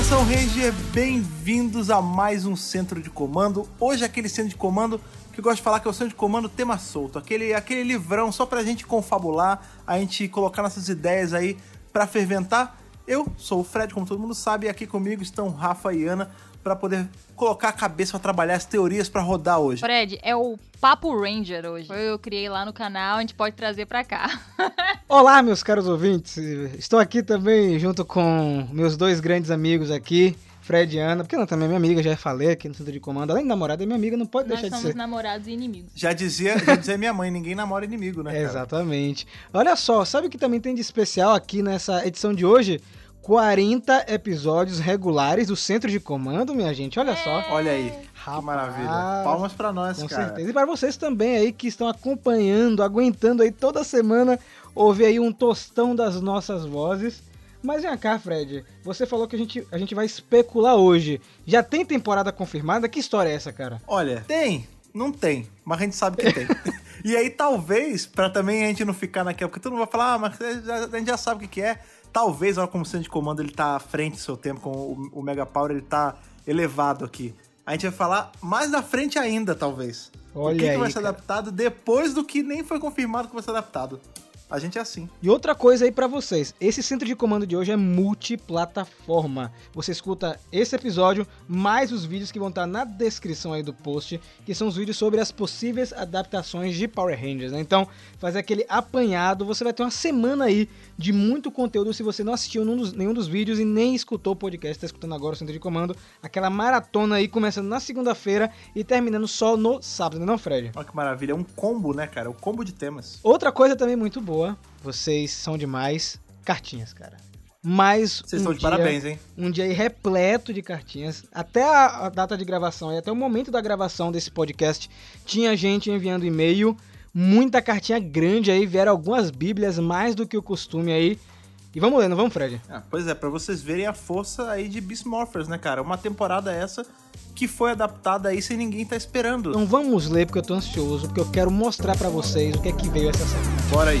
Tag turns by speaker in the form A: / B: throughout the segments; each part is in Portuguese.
A: Nação Ranger, bem-vindos a mais um centro de comando. Hoje aquele centro de comando que eu gosto de falar que é o centro de comando tema solto, aquele, aquele livrão só pra gente confabular, a gente colocar nossas ideias aí pra ferventar. Eu sou o Fred, como todo mundo sabe, e aqui comigo estão Rafa e Ana para poder colocar a cabeça para trabalhar as teorias para rodar hoje.
B: Fred, é o Papo Ranger hoje. Eu criei lá no canal, a gente pode trazer para cá.
C: Olá, meus caros ouvintes. Estou aqui também junto com meus dois grandes amigos aqui. Fred e Ana, porque ela também é minha amiga, já falei aqui no centro de comando. Além de namorada, é minha amiga, não pode
B: Nós
C: deixar de
B: somos
C: ser.
B: namorados e inimigos.
A: Já dizia, já dizia minha mãe, ninguém namora inimigo, né? Cara?
C: exatamente. Olha só, sabe o que também tem de especial aqui nessa edição de hoje? 40 episódios regulares do centro de comando, minha gente. Olha só.
A: Olha aí, que
C: Rapaz,
A: maravilha. Palmas para nós,
C: Com
A: cara.
C: certeza. E para vocês também aí que estão acompanhando, aguentando aí toda semana ouvir aí um tostão das nossas vozes. Mas vem cá, Fred. Você falou que a gente, a gente vai especular hoje. Já tem temporada confirmada? Que história é essa, cara?
A: Olha, tem, não tem, mas a gente sabe que tem. e aí, talvez, pra também a gente não ficar naquela, porque todo mundo vai falar, ah, mas já- a gente já sabe o que, que é. Talvez, olha como o centro de comando ele tá à frente do seu tempo, com o, o Mega Power ele tá elevado aqui. A gente vai falar mais da frente ainda, talvez.
C: Olha
A: o que, que
C: aí,
A: vai ser
C: cara.
A: adaptado depois do que nem foi confirmado que vai ser adaptado. A gente é assim.
C: E outra coisa aí pra vocês, esse centro de comando de hoje é multiplataforma. Você escuta esse episódio mais os vídeos que vão estar na descrição aí do post, que são os vídeos sobre as possíveis adaptações de Power Rangers, né? Então, fazer aquele apanhado, você vai ter uma semana aí de muito conteúdo se você não assistiu nenhum dos, nenhum dos vídeos e nem escutou o podcast, tá escutando agora o centro de comando, aquela maratona aí começando na segunda-feira e terminando só no sábado, não, Fred?
A: Olha que maravilha. É um combo, né, cara? É um combo de temas.
C: Outra coisa também muito boa, vocês são demais, cartinhas, cara. Mais
A: Vocês
C: um
A: estão de
C: dia,
A: parabéns, hein?
C: Um dia aí repleto de cartinhas. Até a, a data de gravação e até o momento da gravação desse podcast, tinha gente enviando e-mail, muita cartinha grande aí, vieram algumas bíblias mais do que o costume aí. E vamos ler, não vamos, Fred?
A: Ah, pois é, pra vocês verem a força aí de Beast Morphers, né, cara? Uma temporada essa que foi adaptada aí sem ninguém tá esperando.
C: Então vamos ler porque eu tô ansioso, porque eu quero mostrar pra vocês o que é que veio essa semana.
A: Bora aí.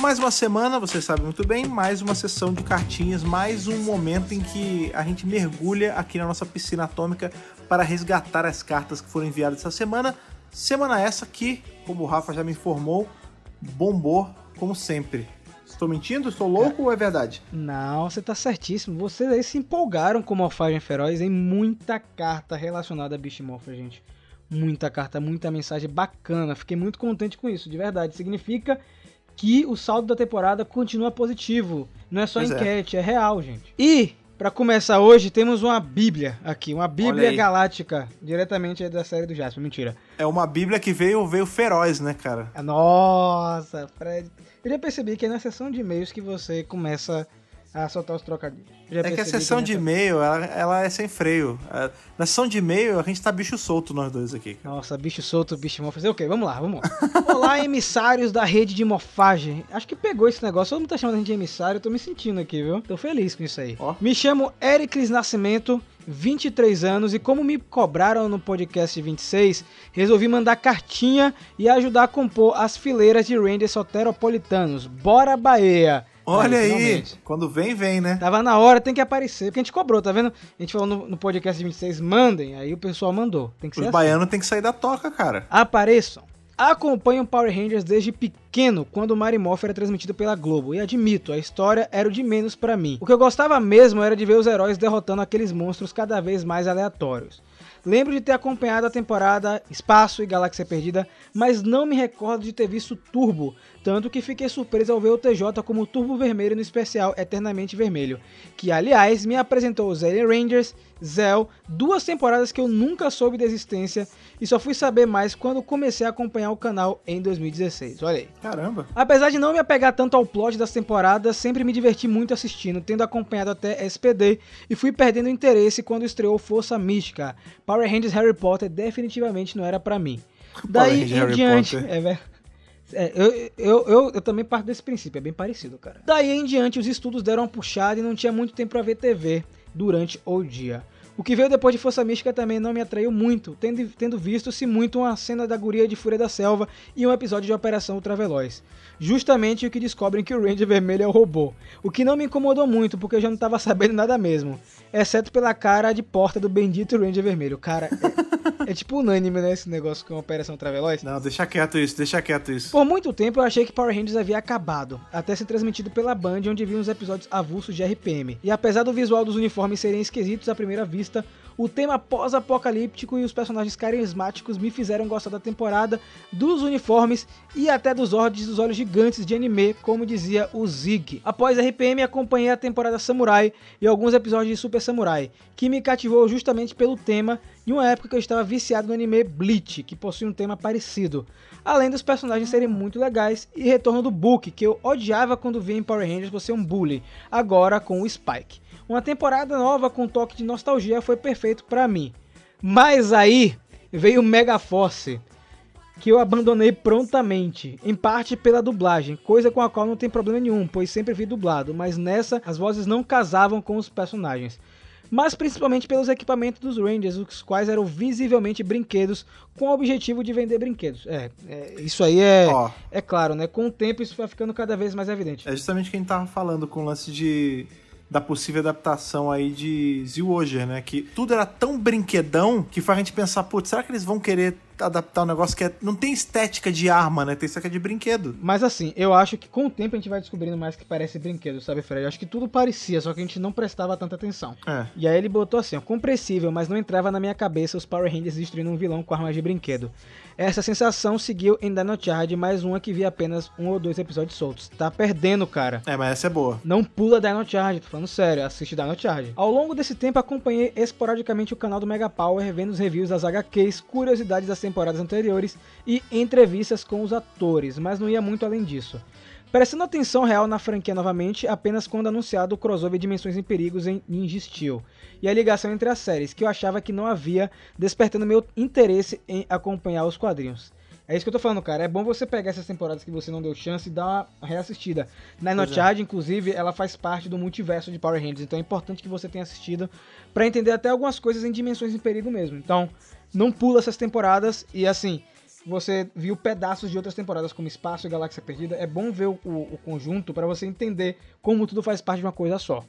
A: Mais uma semana, vocês sabem muito bem, mais uma sessão de cartinhas, mais um momento em que a gente mergulha aqui na nossa piscina atômica para resgatar as cartas que foram enviadas essa semana. Semana essa que, como o Rafa já me informou, bombou como sempre. Estou mentindo? Estou louco ou é verdade?
C: Não, você tá certíssimo. Vocês aí se empolgaram com Morfagem Feroz em muita carta relacionada a Morpher, gente. Muita carta, muita mensagem bacana. Fiquei muito contente com isso, de verdade. Significa que o saldo da temporada continua positivo. Não é só
A: Pois é.
C: enquete, é. real, gente. E, pra começar hoje, temos uma bíblia aqui. Uma bíblia galáctica, diretamente da série do Jasper. Mentira.
A: É uma bíblia que veio, veio feroz, né, cara?
C: Ah, Nossa, Fred. Eu já percebi que é na sessão de e-mails que você começa a soltar os trocadilhos. Já
A: É que a sessão de
C: nessa-
A: e-mail, ela, ela é sem freio. É, Na sessão de e-mail, a gente tá bicho solto, nós dois aqui. cara.
C: Nossa, bicho solto, bicho morfagem. Ok, vamos lá, vamos lá. Olá, emissários da rede de morfagem. Acho que pegou esse negócio. Todo mundo tá chamando a gente de emissário. Eu tô me sentindo aqui, viu? Tô feliz com isso aí.
A: Ó.
C: Me chamo Ericles Nascimento, 23 anos, e como me cobraram no podcast 26, resolvi mandar cartinha e ajudar a compor as fileiras de Rangers soteropolitanos. Bora, Bahia!
A: Olha aí,
C: finalmente.
A: quando vem, vem, né?
C: Tava na hora, tem que aparecer. Porque a gente cobrou, tá vendo? A gente falou no, no podcast 26, mandem. Aí o pessoal mandou. Tem que ser
A: Os
C: assim.
A: baianos tem que sair da toca, cara.
C: Apareçam. Acompanho Power Rangers desde pequeno, quando o Mary Morph era transmitido pela Globo, e admito, a história era o de menos pra mim. O que eu gostava mesmo era de ver os heróis derrotando aqueles monstros cada vez mais aleatórios. Lembro de ter acompanhado a temporada Espaço e Galáxia Perdida, mas não me recordo de ter visto Turbo, tanto que fiquei surpreso ao ver o TJ como Turbo Vermelho no especial Eternamente Vermelho, que aliás me apresentou os Alien Rangers, Zell, duas temporadas que eu nunca soube da existência e só fui saber mais quando comecei a acompanhar o canal em 2016. Olha aí.
A: Caramba.
C: Apesar de não me apegar tanto ao plot das temporadas, sempre me diverti muito assistindo, tendo acompanhado até SPD e fui perdendo interesse quando estreou Força Mística. Power Rangers Harry Potter definitivamente não era pra mim. Daí em diante, é, é, eu, eu, eu, eu também parto desse princípio, é bem parecido, cara. Daí em diante os estudos deram uma puxada e não tinha muito tempo pra ver TV durante o dia. O que veio depois de Força Mística também não me atraiu muito, tendo, tendo visto-se muito uma cena da guria de Fúria da Selva e um episódio de Operação Ultraveloz. Justamente o que descobrem que o Ranger Vermelho é o robô. O que não me incomodou muito, porque eu já não tava sabendo nada mesmo. Exceto pela cara de porta do bendito Ranger Vermelho. Cara, é, é tipo unânime, né, esse negócio com a Operação Ultraveloz.
A: Não, deixa quieto isso, deixa quieto isso.
C: Por muito tempo eu achei que Power Rangers havia acabado, até ser transmitido pela Band, onde vi uns episódios avulsos de RPM. E apesar do visual dos uniformes serem esquisitos à primeira vista, o tema pós-apocalíptico e os personagens carismáticos me fizeram gostar da temporada, dos uniformes e até dos ordens dos olhos gigantes de anime, como dizia o Zig. Após RPM, acompanhei a temporada Samurai e alguns episódios de Super Samurai, que me cativou justamente pelo tema, em uma época que eu estava viciado no anime Bleach, que possui um tema parecido. Além dos personagens serem muito legais e retorno do Book, que eu odiava quando via em Power Rangers você um bully, agora com o Spike. Uma temporada nova com toque de nostalgia foi perfeito pra mim. Mas aí veio o Mega Force, que eu abandonei prontamente, em parte pela dublagem, coisa com a qual não tem problema nenhum, pois sempre vi dublado, mas nessa as vozes não casavam com os personagens. Mas principalmente pelos equipamentos dos Rangers, os quais eram visivelmente brinquedos com o objetivo de vender brinquedos. É, é, isso aí é,
A: Ó.
C: é claro, né? Com o tempo isso vai ficando cada vez mais evidente.
A: É justamente o que a gente tava falando com o lance de da possível adaptação aí de Zilwoger, né? Que tudo era tão brinquedão que faz a gente pensar, putz, será que eles vão querer adaptar um negócio que é- não tem estética de arma, né? Tem estética de brinquedo.
C: Mas assim, eu acho que com o tempo a gente vai descobrindo mais que parece brinquedo, sabe, Fred? Eu acho que tudo parecia, só que a gente não prestava tanta atenção.
A: É.
C: E aí ele botou assim, ó, compreensível, mas não entrava na minha cabeça os Power Rangers destruindo um vilão com armas de brinquedo. Essa sensação seguiu em Dino Charge, mais uma que vi apenas um ou dois episódios soltos. Tá perdendo, cara.
A: É, mas essa é boa.
C: Não pula Dino Charge, tô falando sério, assiste Dino Charge. Ao longo desse tempo acompanhei esporadicamente o canal do Mega Power, vendo os reviews das HQs, curiosidades das temporadas anteriores e entrevistas com os atores, mas não ia muito além disso. Prestando atenção real na franquia novamente, apenas quando anunciado o crossover Dimensões em Perigos em Ninja Steel, e a ligação entre as séries, que eu achava que não havia, despertando meu interesse em acompanhar os quadrinhos. É isso que eu tô falando, cara. É bom você pegar essas temporadas que você não deu chance e dar uma reassistida. Dino
A: Pois é.
C: Inclusive, ela faz parte do multiverso de Power Rangers, então é importante que você tenha assistido pra entender até algumas coisas em Dimensões em Perigo mesmo. Então, não pula essas temporadas e assim, você viu pedaços de outras temporadas como Espaço e Galáxia Perdida, é bom ver o, o conjunto pra você entender como tudo faz parte de uma coisa só.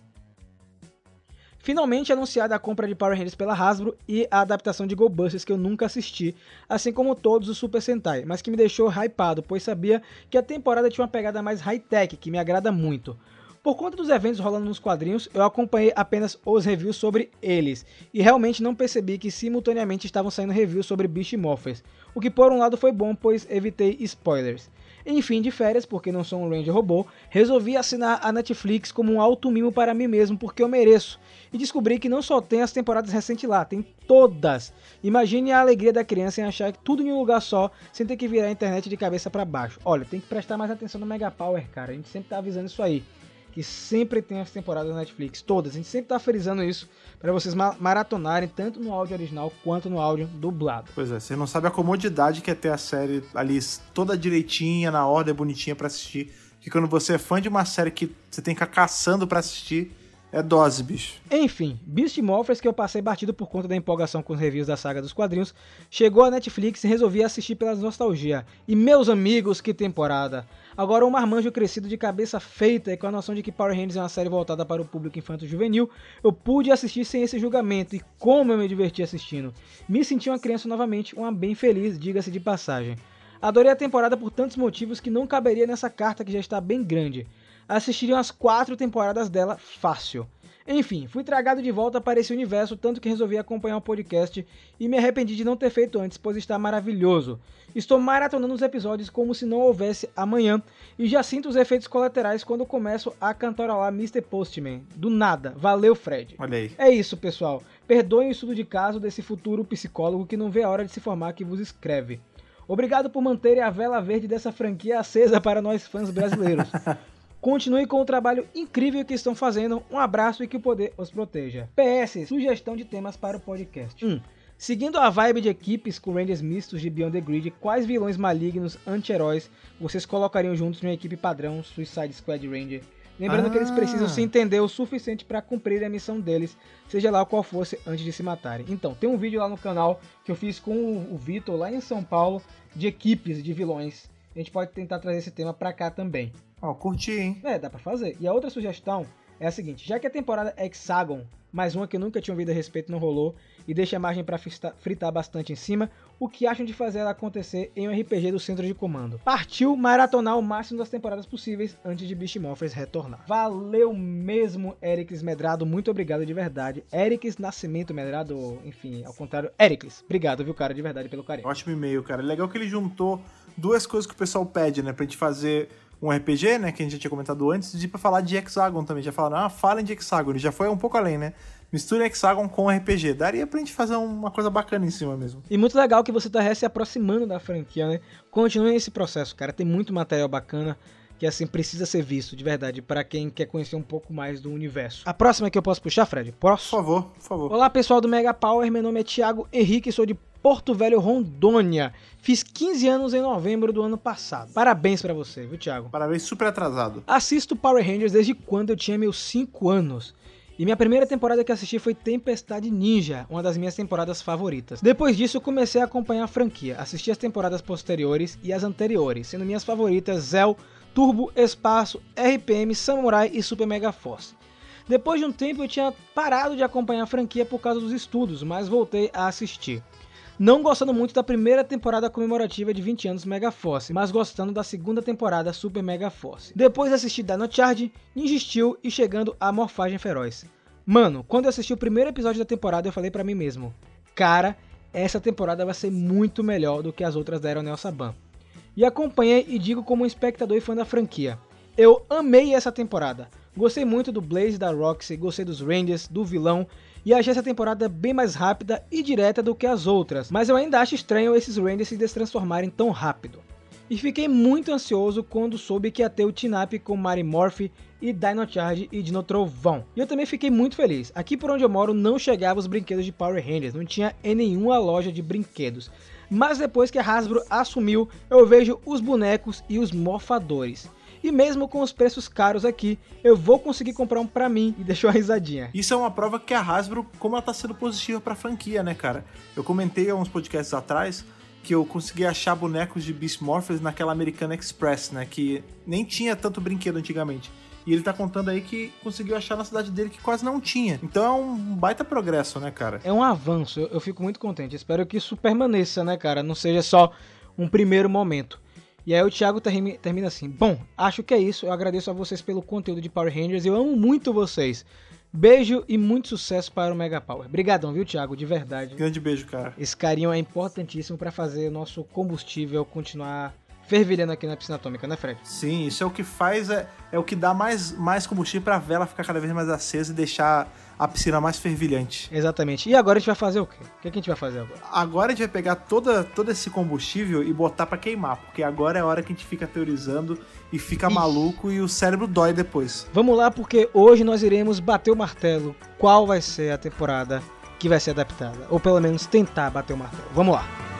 C: Finalmente anunciada a compra de Power Rangers pela Hasbro e a adaptação de Go Busters que eu nunca assisti, assim como todos os Super Sentai, mas que me deixou hypado, pois sabia que a temporada tinha uma pegada mais high-tech, que me agrada muito. Por conta dos eventos rolando nos quadrinhos, eu acompanhei apenas os reviews sobre eles, e realmente não percebi que simultaneamente estavam saindo reviews sobre Beast Morphers, o que por um lado foi bom, pois evitei spoilers. Enfim, de férias, porque não sou um Ranger robô, resolvi assinar a Netflix como um alto mimo para mim mesmo, porque eu mereço. E descobri que não só tem as temporadas recentes lá, tem todas. Imagine a alegria da criança em achar tudo em um lugar só, sem ter que virar a internet de cabeça para baixo. Olha, tem que prestar mais atenção no Mega Power, cara. A gente sempre tá avisando isso aí. Que sempre tem as temporadas da Netflix, todas. A gente sempre tá frisando isso para vocês ma- maratonarem tanto no áudio original quanto no áudio dublado.
A: Pois é, você não sabe a comodidade que é ter a série ali toda direitinha, na ordem, bonitinha pra assistir. Que quando você é fã de uma série que você tem que ficar caçando pra assistir, é dose, bicho.
C: Enfim, Beast Morphers, que eu passei batido por conta da empolgação com os reviews da saga dos quadrinhos, chegou à Netflix e resolvi assistir pelas nostalgia. E meus amigos, que temporada! Agora um marmanjo crescido de cabeça feita e com a noção de que Power Rangers é uma série voltada para o público infanto-juvenil, eu pude assistir sem esse julgamento e como eu me diverti assistindo. Me senti uma criança novamente, uma bem feliz, diga-se de passagem. Adorei a temporada por tantos motivos que não caberia nessa carta que já está bem grande. Assistiria umas quatro temporadas dela fácil. Enfim, fui tragado de volta para esse universo, tanto que resolvi acompanhar o podcast e me arrependi de não ter feito antes, pois está maravilhoso. Estou maratonando os episódios como se não houvesse amanhã e já sinto os efeitos colaterais quando começo a cantarolar Mr. Postman. Do nada. Valeu, Fred.
A: Olha aí.
C: É isso, pessoal. Perdoem o estudo de caso desse futuro psicólogo que não vê a hora de se formar que vos escreve. Obrigado por manterem a vela verde dessa franquia acesa para nós fãs brasileiros. Continue com o trabalho incrível que estão fazendo. Um abraço e que o poder os proteja. PS, sugestão de temas para o podcast. 1. Seguindo a vibe de equipes com Rangers mistos de Beyond the Grid, quais vilões malignos, anti-heróis, vocês colocariam juntos em uma equipe padrão Suicide Squad Ranger? Lembrando que eles
A: Ah.
C: precisam se entender o suficiente para cumprir a missão deles, seja lá qual fosse, antes de se matarem. Então, tem um vídeo lá no canal que eu fiz com o Vitor lá em São Paulo de equipes de vilões. A gente pode tentar trazer esse tema pra cá também.
A: Ó, curti, hein?
C: É, dá pra fazer. E a outra sugestão é a seguinte: já que a temporada Hexagon, mais uma que eu nunca tinha ouvido a respeito, não rolou, e deixa a margem pra frista- fritar bastante em cima, o que acham de fazer ela acontecer em um RPG do centro de comando? Partiu maratonar o máximo das temporadas possíveis antes de Beast Morphers retornar. Valeu mesmo, Ericles Medrado, muito obrigado de verdade. Ericles Nascimento Medrado, enfim, ao contrário, Ericles, obrigado, viu, cara, de verdade pelo carinho.
A: Ótimo e-mail, cara. Legal que ele juntou duas coisas que o pessoal pede, né? Pra gente fazer um RPG, né? Que a gente já tinha comentado antes, e pra falar de Hexagon também. Já falaram, ah, falem de Hexagon. Ele já foi um pouco além, né? Mistura Hexagon com RPG. Daria pra gente fazer uma coisa bacana em cima mesmo.
C: E muito legal que você tá se aproximando da franquia, né? Continue esse processo, cara. Tem muito material bacana que assim precisa ser visto, de verdade, pra quem quer conhecer um pouco mais do universo. A próxima que eu posso puxar, Fred?
A: Por
C: Posso?
A: favor, por favor.
C: Olá, pessoal do Mega Power. Meu nome é Thiago Henrique, sou de Porto Velho, Rondônia. Fiz 15 anos em novembro do ano passado. Parabéns pra você, viu, Thiago?
A: Parabéns, super atrasado.
C: Assisto Power Rangers desde quando eu tinha meus 5 anos. E minha primeira temporada que assisti foi Tempestade Ninja, uma das minhas temporadas favoritas. Depois disso, eu comecei a acompanhar a franquia, assisti as temporadas posteriores e as anteriores, sendo minhas favoritas Zell, Turbo, Espaço, RPM, Samurai e Super Mega Force. Depois de um tempo eu tinha parado de acompanhar a franquia por causa dos estudos, mas voltei a assistir. Não gostando muito da primeira temporada comemorativa de 20 anos Mega Force, mas gostando da segunda temporada Super Mega Force. Depois assisti Dino Charge, Ninja Steel e chegando a Morfagem Feroz. Mano, quando eu assisti o primeiro episódio da temporada eu falei pra mim mesmo, cara, essa temporada vai ser muito melhor do que as outras da Aeronel Saban. E acompanhei e digo como um espectador e fã da franquia. Eu amei essa temporada. Gostei muito do Blaze da Roxy, gostei dos Rangers, do vilão e achei essa temporada bem mais rápida e direta do que as outras, mas eu ainda acho estranho esses Rangers se destransformarem tão rápido. E fiquei muito ansioso quando soube que ia ter o Tinap com Mary Morph e Dino Charge e Dino Trovão. E eu também fiquei muito feliz. Aqui por onde eu moro não chegava os brinquedos de Power Rangers, não tinha em nenhuma loja de brinquedos. Mas depois que a Hasbro assumiu, eu vejo os bonecos e os morfadores. E mesmo com os preços caros aqui, eu vou conseguir comprar um pra mim e deixou a risadinha.
A: Isso é uma prova que a Hasbro, como ela tá sendo positiva pra franquia, né, cara? Eu comentei há uns podcasts atrás que eu consegui achar bonecos de Beast Morphers naquela American Express, né? Que nem tinha tanto brinquedo antigamente. E ele tá contando aí que conseguiu achar na cidade dele que quase não tinha. Então é um baita progresso, né, cara?
C: É um avanço, eu, eu fico muito contente. Espero que isso permaneça, né, cara? Não seja só um primeiro momento. E aí o Thiago termi- termina assim: Bom, acho que é isso. Eu agradeço a vocês pelo conteúdo de Power Rangers. Eu amo muito vocês. Beijo e muito sucesso para o Mega Power. Obrigadão, viu, Thiago? De verdade.
A: Grande beijo, cara.
C: Esse carinho é importantíssimo para fazer o nosso combustível continuar fervilhando aqui na piscina atômica, né, Fred?
A: Sim, isso é o que faz, é, é o que dá mais, mais combustível pra vela ficar cada vez mais acesa e deixar a piscina mais fervilhante.
C: Exatamente. E agora a gente vai fazer o quê? O que, que a gente vai fazer agora?
A: Agora a gente vai pegar toda, todo esse combustível e botar pra queimar, porque agora é a hora que a gente fica teorizando e fica
C: Ixi.
A: maluco e o cérebro dói depois.
C: Vamos lá, porque hoje nós iremos bater o martelo. Qual vai ser a temporada que vai ser adaptada? Ou pelo menos tentar bater o martelo. Vamos lá.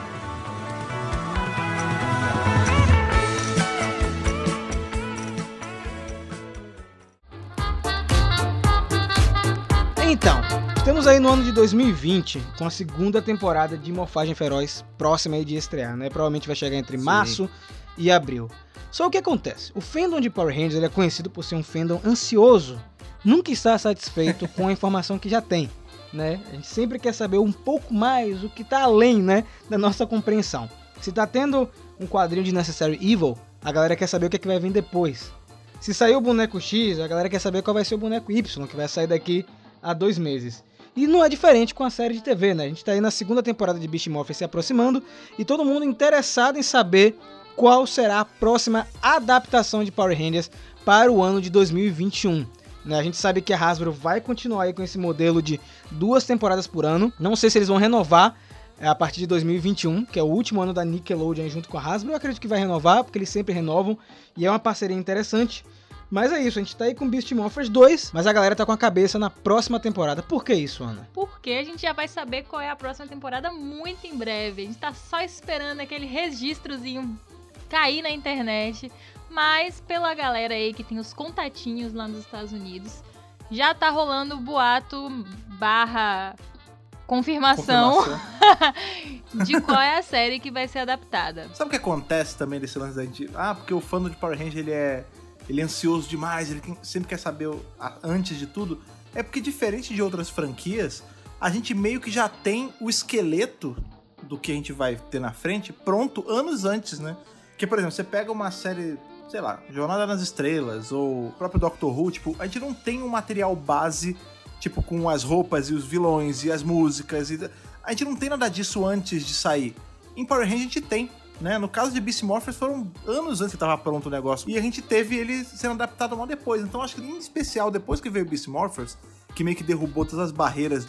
C: Então, estamos aí no ano de 2020, com a segunda temporada de Morfagem Feroz próxima aí de estrear, né? Provavelmente vai chegar entre
A: Sim.
C: março e abril. Só o que acontece? O fandom de Power Rangers é conhecido por ser um fandom ansioso. Nunca está satisfeito com a informação que já tem, né? A gente sempre quer saber um pouco mais, o que está além, né, da nossa compreensão. Se tá tendo um quadrinho de Necessary Evil, a galera quer saber o que, é que vai vir depois. Se sair o boneco X, a galera quer saber qual vai ser o boneco Y, que vai sair daqui a dois meses. E não é diferente com a série de TV, né? A gente tá aí na segunda temporada de Beast Morphers se aproximando e todo mundo interessado em saber qual será a próxima adaptação de Power Rangers para o ano de 2021. Né? A gente sabe que a Hasbro vai continuar aí com esse modelo de duas temporadas por ano. Não sei se eles vão renovar é, a partir de 2021, que é o último ano da Nickelodeon junto com a Hasbro. Eu acredito que vai renovar, porque eles sempre renovam e é uma parceria interessante. Mas é isso, a gente tá aí com Beast Morphers 2, mas a galera tá com a cabeça na próxima temporada. Por que isso, Ana?
B: Porque a gente já vai saber qual é a próxima temporada muito em breve. A gente tá só esperando aquele registrozinho cair na internet. Mas pela galera aí que tem os contatinhos lá nos Estados Unidos, já tá rolando o boato barra confirmação, de qual é a série que vai ser adaptada.
A: Sabe o que acontece também desse lance da gente? Ah, porque o fã de Power Ranger ele é, ele é ansioso demais, ele tem- sempre quer saber a- antes de tudo. É porque, diferente de outras franquias, a gente meio que já tem o esqueleto do que a gente vai ter na frente pronto anos antes, né? Que, por exemplo, você pega uma série, sei lá, Jornada nas Estrelas ou o próprio Doctor Who, tipo, a gente não tem um material base, tipo, com as roupas e os vilões e as músicas. E... A gente não tem nada disso antes de sair. Em Power Rangers a gente tem, né? No caso de Beast Morphers foram anos antes que tava pronto o negócio. E a gente teve ele sendo adaptado mal depois. Então acho que em especial, depois que veio Beast Morphers, que meio que derrubou todas as barreiras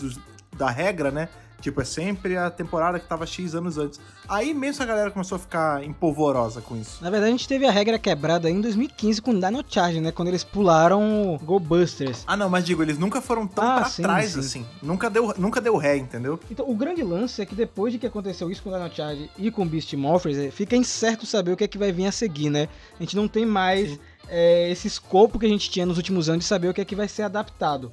A: da regra, né? Tipo, é sempre a temporada que tava X anos antes. Aí mesmo a galera começou a ficar empolvorosa com isso.
C: Na verdade, a gente teve a regra quebrada em 2015 com Dino Charge, né? Quando eles pularam o Go Busters.
A: Ah, não, mas digo, eles nunca foram tão
C: Ah,
A: pra
C: sim,
A: trás
C: sim.
A: assim. Nunca deu, nunca deu ré, entendeu?
C: Então, o grande lance é que depois de que aconteceu isso com Dino Charge e com Beast Morphers, é, fica incerto saber o que é que vai vir a seguir, né? A gente não tem mais é, esse escopo que a gente tinha nos últimos anos de saber o que é que vai ser adaptado.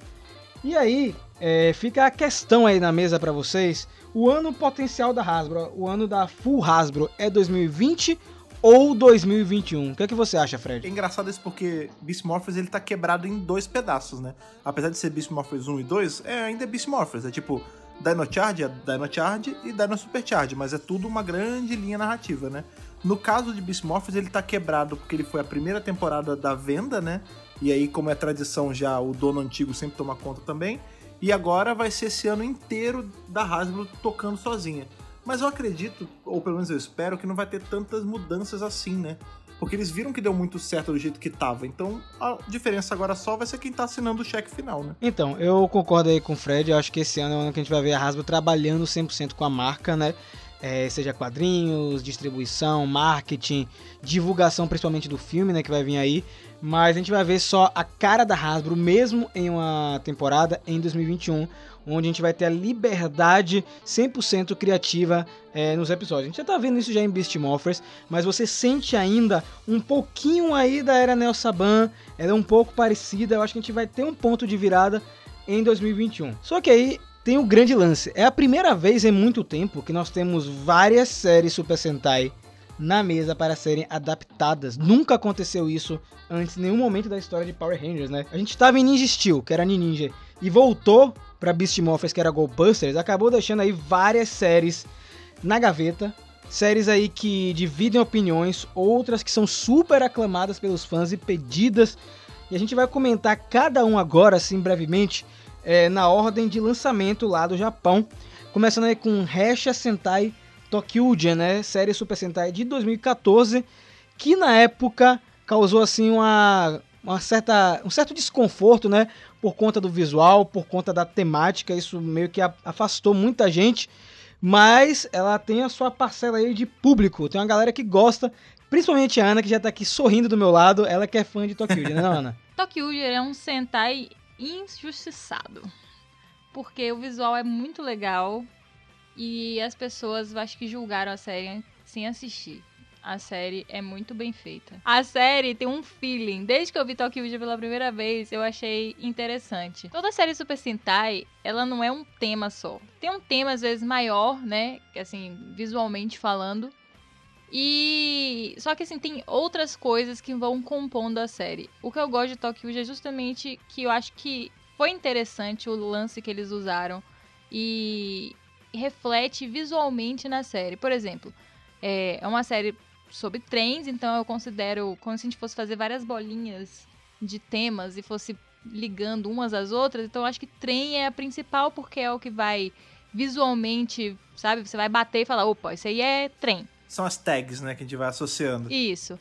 C: E aí, é, fica a questão aí na mesa pra vocês. O ano potencial da Hasbro, o ano da Full Hasbro, é 2020 ou 2021? O que é que você acha,
A: É
C: Fred?
A: engraçado isso porque Beast Morphers ele tá quebrado em dois pedaços, né? Apesar de ser Beast Morphers 1 e 2, é ainda é Beast Morphers. É tipo, Dino Charge é Dino Charge e Dino Super Charge, mas é tudo uma grande linha narrativa, né? No caso de Beast Morphers, ele tá quebrado porque ele foi a primeira temporada da venda, né? E aí, como é tradição já, o dono antigo sempre toma conta também. E agora vai ser esse ano inteiro da Hasbro tocando sozinha. Mas eu acredito, ou pelo menos eu espero, que não vai ter tantas mudanças assim, né? Porque eles viram que deu muito certo do jeito que tava. Então a diferença agora só vai ser quem tá assinando o cheque final, né?
C: Então, eu concordo aí com o Fred. Eu acho que esse ano é o ano que a gente vai ver a Hasbro trabalhando 100% com a marca, né? É, seja quadrinhos, distribuição, marketing, divulgação principalmente do filme, né? Que vai vir aí. Mas a gente vai ver só a cara da Hasbro mesmo em uma temporada em 2021, onde a gente vai ter a liberdade 100% criativa é, nos episódios. A gente já tá vendo isso já em Beast Morphers, mas você sente ainda um pouquinho aí da era Neo Saban, ela é um pouco parecida, eu acho que a gente vai ter um ponto de virada em 2021. Só que aí tem o grande lance, é a primeira vez em muito tempo que nós temos várias séries Super Sentai na mesa para serem adaptadas. Nunca aconteceu isso antes, em nenhum momento da história de Power Rangers, né? A gente tava em Ninja Steel, que era Ninja, e voltou pra Beast Morphers, que era Go Busters, acabou deixando aí várias séries na gaveta. Séries aí que dividem opiniões, outras que são super aclamadas pelos fãs e pedidas. E a gente vai comentar cada um agora, assim, brevemente, é, na ordem de lançamento lá do Japão. Começando aí com Resha Sentai Tokyuja, né? Série Super Sentai de 2014, que na época causou assim uma, uma certa, um certo desconforto, né? Por conta do visual, por conta da temática, isso meio que afastou muita gente. Mas ela tem a sua parcela aí de público. Tem uma galera que gosta, principalmente a Ana, que já tá aqui sorrindo do meu lado. Ela que é fã de Tokyuja, né, Ana?
B: Tokyuja é um Sentai injustiçado. Porque o visual é muito legal e as pessoas acho que julgaram a série sem assistir. A série é muito bem feita. A série tem um feeling. Desde que eu vi Tokyuja pela primeira vez, eu achei interessante. Toda série Super Sentai, ela não é um tema só. Tem um tema às vezes maior, né, assim, visualmente falando. E só que assim tem outras coisas que vão compondo a série. O que eu gosto de Tokyuja é justamente que eu acho que foi interessante o lance que eles usaram e reflete visualmente na série. Por exemplo, é é uma série sobre trens, então eu considero como se a gente fosse fazer várias bolinhas de temas e fosse ligando umas às outras. Então eu acho que trem é a principal porque é o que vai visualmente, sabe? Você vai bater e falar, opa, isso aí é trem.
A: São as tags, né, que a gente vai associando.
B: Isso.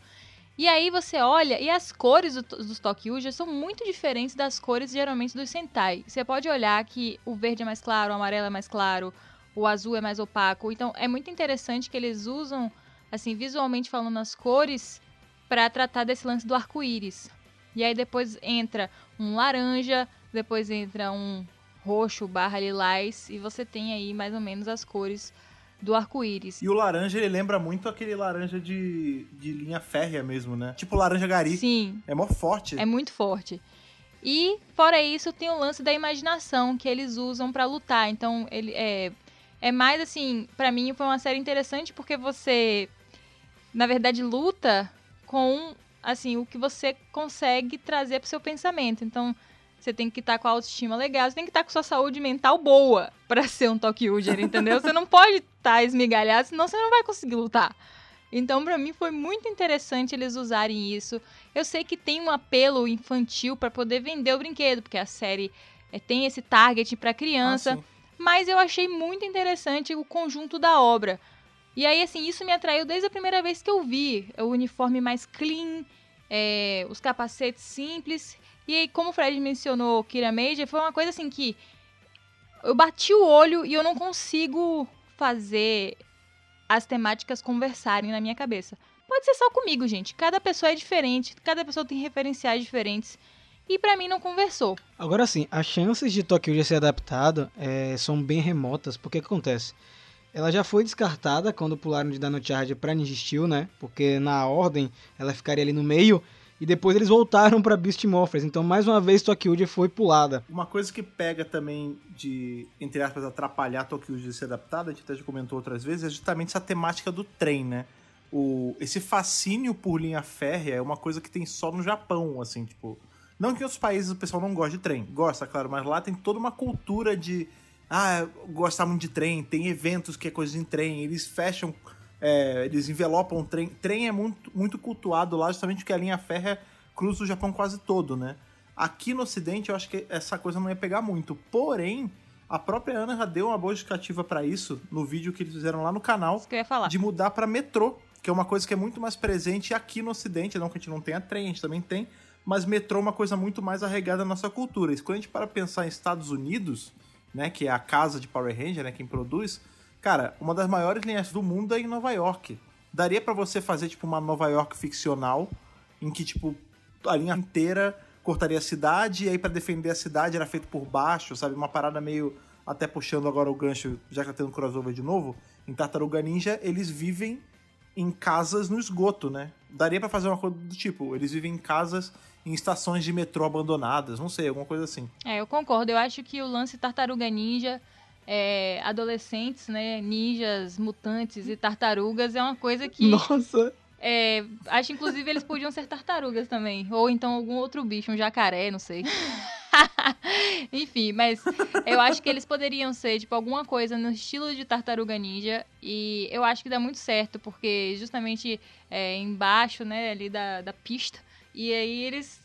B: E aí você olha, e as cores do- dos Tokyuja são muito diferentes das cores geralmente dos Sentai. Você pode olhar que o verde é mais claro, o amarelo é mais claro, o azul é mais opaco. Então é muito interessante que eles usam, assim, visualmente falando as cores, pra tratar desse lance do arco-íris. E aí depois entra um laranja, depois entra um roxo barra lilás, e você tem aí mais ou menos as cores do arco-íris.
A: E o laranja, ele lembra muito aquele laranja de, de linha férrea mesmo, né? Tipo laranja gari.
B: Sim,
A: É mó forte.
B: é muito forte. E, fora isso, tem o lance da imaginação que eles usam pra lutar. Então, ele é, é mais assim, pra mim foi uma série interessante porque você, na verdade, luta com assim o que você consegue trazer pro seu pensamento. Então, você tem que estar com a autoestima legal, você tem que estar com sua saúde mental boa pra ser um Tokyo-Uger, entendeu? Você não pode estar esmigalhado, senão você não vai conseguir lutar. Então, pra mim, foi muito interessante eles usarem isso. Eu sei que tem um apelo infantil pra poder vender o brinquedo, porque a série eh, tem esse target pra criança,
A: Ah.
B: Mas eu achei muito interessante o conjunto da obra. E aí, assim, isso me atraiu desde a primeira vez que eu vi. O uniforme mais clean, é, os capacetes simples. E aí, como o Fred mencionou Kira Major, foi uma coisa assim que eu bati o olho e eu não consigo fazer as temáticas conversarem na minha cabeça. Pode ser só comigo, gente. Cada pessoa é diferente, cada pessoa tem referenciais diferentes. E pra mim não conversou.
C: Agora sim, as chances de Tokyo já ser adaptado é, são bem remotas, porque o que acontece? Ela já foi descartada quando pularam de Dino Charge pra Ninja Steel, né? Porque na ordem ela ficaria ali no meio, e depois eles voltaram pra Beast Morphers. Então, mais uma vez, Tokyo foi pulada.
A: Uma coisa que pega também de, entre aspas, atrapalhar Tokyo de ser adaptada, a gente até já comentou outras vezes, é justamente essa temática do trem, né? O, esse fascínio por linha férrea é uma coisa que tem só no Japão, assim, tipo... Não que em outros países o pessoal não goste de trem. Gosta, claro, mas lá tem toda uma cultura de... Ah, gostar muito de trem, tem eventos que é coisa em trem, eles fecham... é, eles envelopam o trem. Trem é muito, muito cultuado lá, justamente porque a linha férrea cruza o Japão quase todo, né? Aqui no Ocidente, eu acho que essa coisa não ia pegar muito. Porém, a própria Ana já deu uma boa justificativa pra isso no vídeo que eles fizeram lá no canal
B: Isso que eu ia falar.
A: de mudar pra metrô, que é uma coisa que é muito mais presente aqui no Ocidente. Não que a gente não tenha trem, a gente também tem, mas metrô é uma coisa muito mais arraigada na nossa cultura. Quando a gente para pensar em Estados Unidos, né, que é a casa de Power Ranger, né, quem produz, cara, uma das maiores linhas do mundo é em Nova York. Daria pra você fazer tipo uma Nova York ficcional em que tipo a linha inteira cortaria a cidade e aí pra defender a cidade era feito por baixo, sabe? Uma parada meio até puxando agora o gancho, já que tá tendo crossover de novo, em Tartaruga Ninja eles vivem em casas no esgoto, né? Daria pra fazer uma coisa do tipo, eles vivem em casas em estações de metrô abandonadas, não sei, alguma coisa assim.
B: É, eu concordo. Eu acho que o lance Tartaruga Ninja, é, adolescentes, né, ninjas, mutantes e tartarugas é uma coisa que
C: Nossa!
B: é, acho inclusive eles podiam ser tartarugas também, ou então algum outro bicho, um jacaré, não sei. Enfim, mas eu acho que eles poderiam ser tipo alguma coisa no estilo de Tartaruga Ninja e eu acho que dá muito certo porque justamente é, embaixo, né, ali da, da pista e aí eles,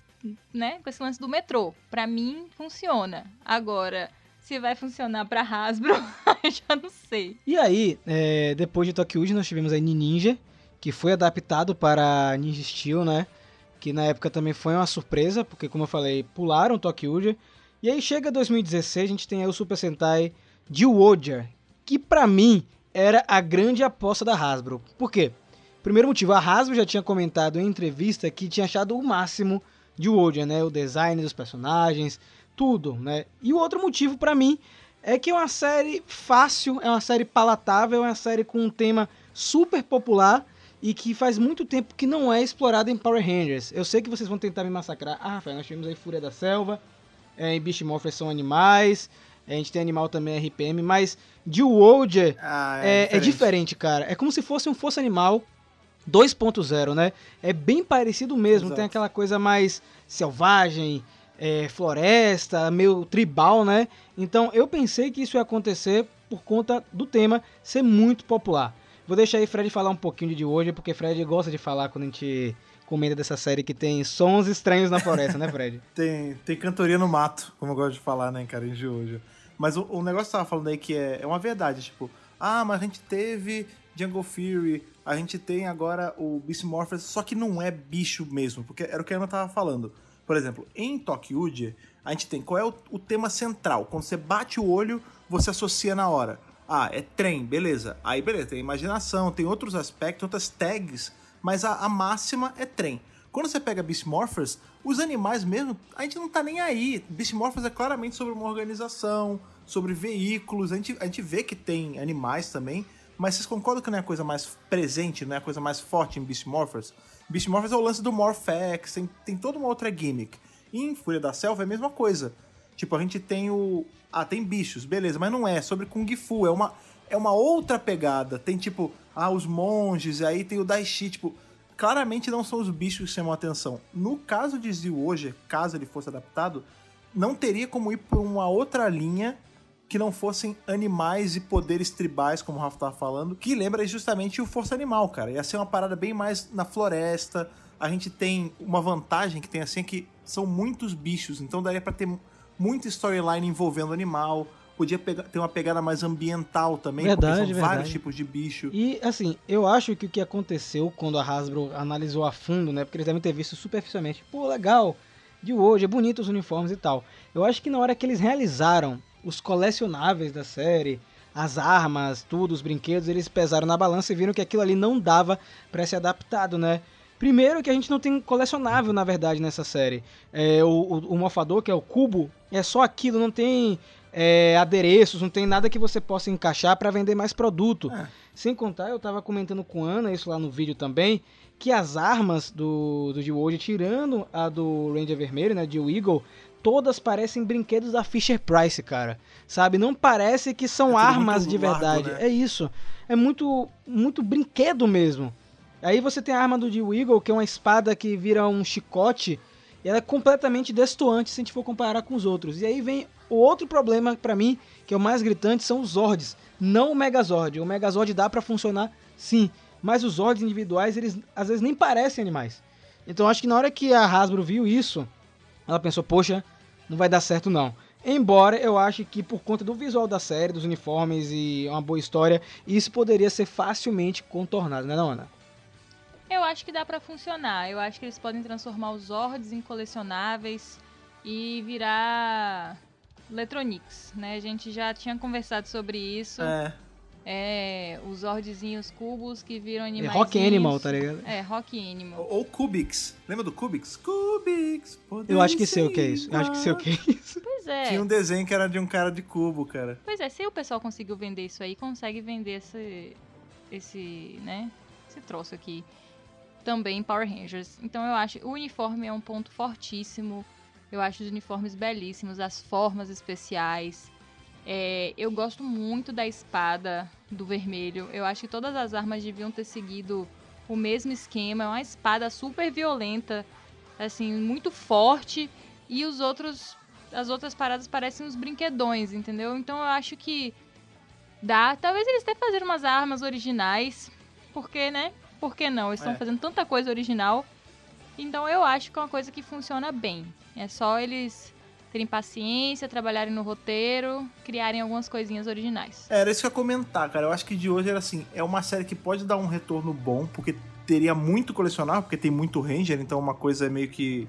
B: né, com esse lance do metrô, pra mim funciona. Agora se vai funcionar pra Hasbro, eu já não sei.
C: E aí, é, depois de Tokyo nós tivemos aí Ninja, que foi adaptado para Ninja Steel, né? Que na época também foi uma surpresa, porque como eu falei, pularam Tokyo E aí chega 2016, a gente tem aí o Super Sentai Jiwoja, que pra mim era a grande aposta da Hasbro. Por quê? Primeiro motivo, a Hasbro já tinha comentado em entrevista que tinha achado o máximo de Woja, né? O design dos personagens, tudo, né? E o outro motivo pra mim é que é uma série fácil, é uma série palatável, é uma série com um tema super popular e que faz muito tempo que não é explorada em Power Rangers. Eu sei que vocês vão tentar me massacrar. Ah, Rafael, nós tivemos aí Fúria da Selva, é, em Beast Morphers são animais, a gente tem animal também RPM, mas de Wolder
A: Ah,
C: é, é diferente, cara. É como se fosse um Força Animal 2.0, né? É bem parecido mesmo.
A: Exato.
C: Tem aquela coisa mais selvagem, é, floresta, meio tribal, né? Então eu pensei que isso ia acontecer por conta do tema ser muito popular. Vou deixar aí Fred falar um pouquinho de hoje, porque Fred gosta de falar quando a gente comenta dessa série que tem sons estranhos na floresta, né, Fred?
A: Tem, tem cantoria no mato, como eu gosto de falar, né, cara, em Jojo. Mas o, o negócio que você tava falando aí que é, é uma verdade, tipo, ah, mas a gente teve Jungle Fury, a gente tem agora o Beast Morphers, só que não é bicho mesmo, porque era o que a Ana tava falando. Por exemplo, em Tokyo, a gente tem qual é o, o tema central. Quando você bate o olho, você associa na hora. Ah, é trem, beleza. Aí, beleza, tem imaginação, tem outros aspectos, outras tags, mas a, a máxima é trem. Quando você pega Beast Morphers, os animais mesmo, a gente não tá nem aí. Beast Morphers é claramente sobre uma organização, sobre veículos, a gente, a gente vê que tem animais também, Mas vocês concordam que não é a coisa mais presente, não é a coisa mais forte em Beast Morphers? Beast Morphers é o lance do Morphex, tem, tem toda uma outra gimmick. E em Fúria da Selva é a mesma coisa. Tipo, a gente tem o. Ah, tem bichos, beleza, mas não é. Sobre Kung Fu, é uma, é uma outra pegada. Tem tipo, ah, os monges, e aí tem o Daishi, tipo. Claramente não são os bichos que chamam a atenção. No caso de Zio hoje, caso ele fosse adaptado, não teria como ir por uma outra linha que não fossem animais e poderes tribais, como o Rafa tava falando, que lembra justamente o Força Animal, cara. Ia ser uma parada bem mais na floresta. A gente tem uma vantagem que tem assim é que são muitos bichos, então daria pra ter muita storyline envolvendo animal. Podia pegar- ter uma pegada mais ambiental também,
C: Verdade,
A: porque são vários
C: verdade.
A: tipos de bicho.
C: E assim, eu acho que o que aconteceu quando a Hasbro analisou a fundo, né? Porque eles devem ter visto superficialmente, pô, legal, de hoje, é bonito os uniformes e tal. Eu acho que na hora que eles realizaram os colecionáveis da série, as armas, tudo, os brinquedos, eles pesaram na balança e viram que aquilo ali não dava pra ser adaptado, né? Primeiro que a gente não tem colecionável, na verdade, nessa série. É, o, o, o mofador, que é o cubo, é só aquilo, não tem é, adereços, não tem nada que você possa encaixar pra vender mais produto.
A: É.
C: Sem contar, eu tava comentando com a Ana, isso lá no vídeo também, que as armas do, do G-Wold, tirando a do Ranger Vermelho, né, de Eagle, todas parecem brinquedos da Fisher Price, cara. Sabe? Não parece que são
A: É
C: armas de
A: largo,
C: verdade.
A: né?
C: É isso. É muito, muito brinquedo mesmo. Aí você tem a arma do G-Eagle, que é uma espada que vira um chicote, e ela é completamente destoante se a gente for comparar com os outros. E aí vem o outro problema pra mim, que é o mais gritante, são os Zords, não o Megazord. O Megazord dá pra funcionar sim, mas os Zords individuais, eles às vezes nem parecem animais. Então acho que na hora que a Hasbro viu isso, ela pensou, poxa, não vai dar certo não. Embora eu ache que por conta do visual da série, dos uniformes e uma boa história, isso poderia ser facilmente contornado, né não, Ana?
B: Eu acho que dá pra funcionar. Eu acho que eles podem transformar os Zords em colecionáveis e virar Electronics, né? A gente já tinha conversado sobre isso.
A: É.
B: É, os Zordzinhos cubos que viram
C: É
B: animais.
C: Rock Animal, tá ligado?
B: É, Rock Animal.
A: Ou, ou Kubix. Lembra do Kubix? Kubix.
C: Eu acho que sei o que é isso. Eu acho que sei o que é isso.
B: Pois é.
A: Tinha um desenho que era de um cara de cubo, cara.
B: Pois é, se o pessoal conseguiu vender isso aí, consegue vender esse, esse, né, esse troço aqui também em Power Rangers. Então eu acho o uniforme é um ponto fortíssimo. Eu acho os uniformes belíssimos, as formas especiais. É, eu gosto muito da espada do vermelho. Eu acho que todas as armas deviam ter seguido o mesmo esquema. É uma espada super violenta, assim, muito forte. E os outros as outras paradas parecem uns brinquedões, entendeu? Então eu acho que dá. Talvez eles até fazerem umas armas originais, porque, né? Por que não? Eles estão
A: É.
B: fazendo tanta coisa original. Então eu acho que é uma coisa que funciona bem. É só eles terem paciência, trabalharem no roteiro, criarem algumas coisinhas originais.
A: Era isso que eu ia comentar, cara. Eu acho que de hoje era assim, é uma série que pode dar um retorno bom, porque teria muito colecionável, porque tem muito Ranger, então uma coisa é meio que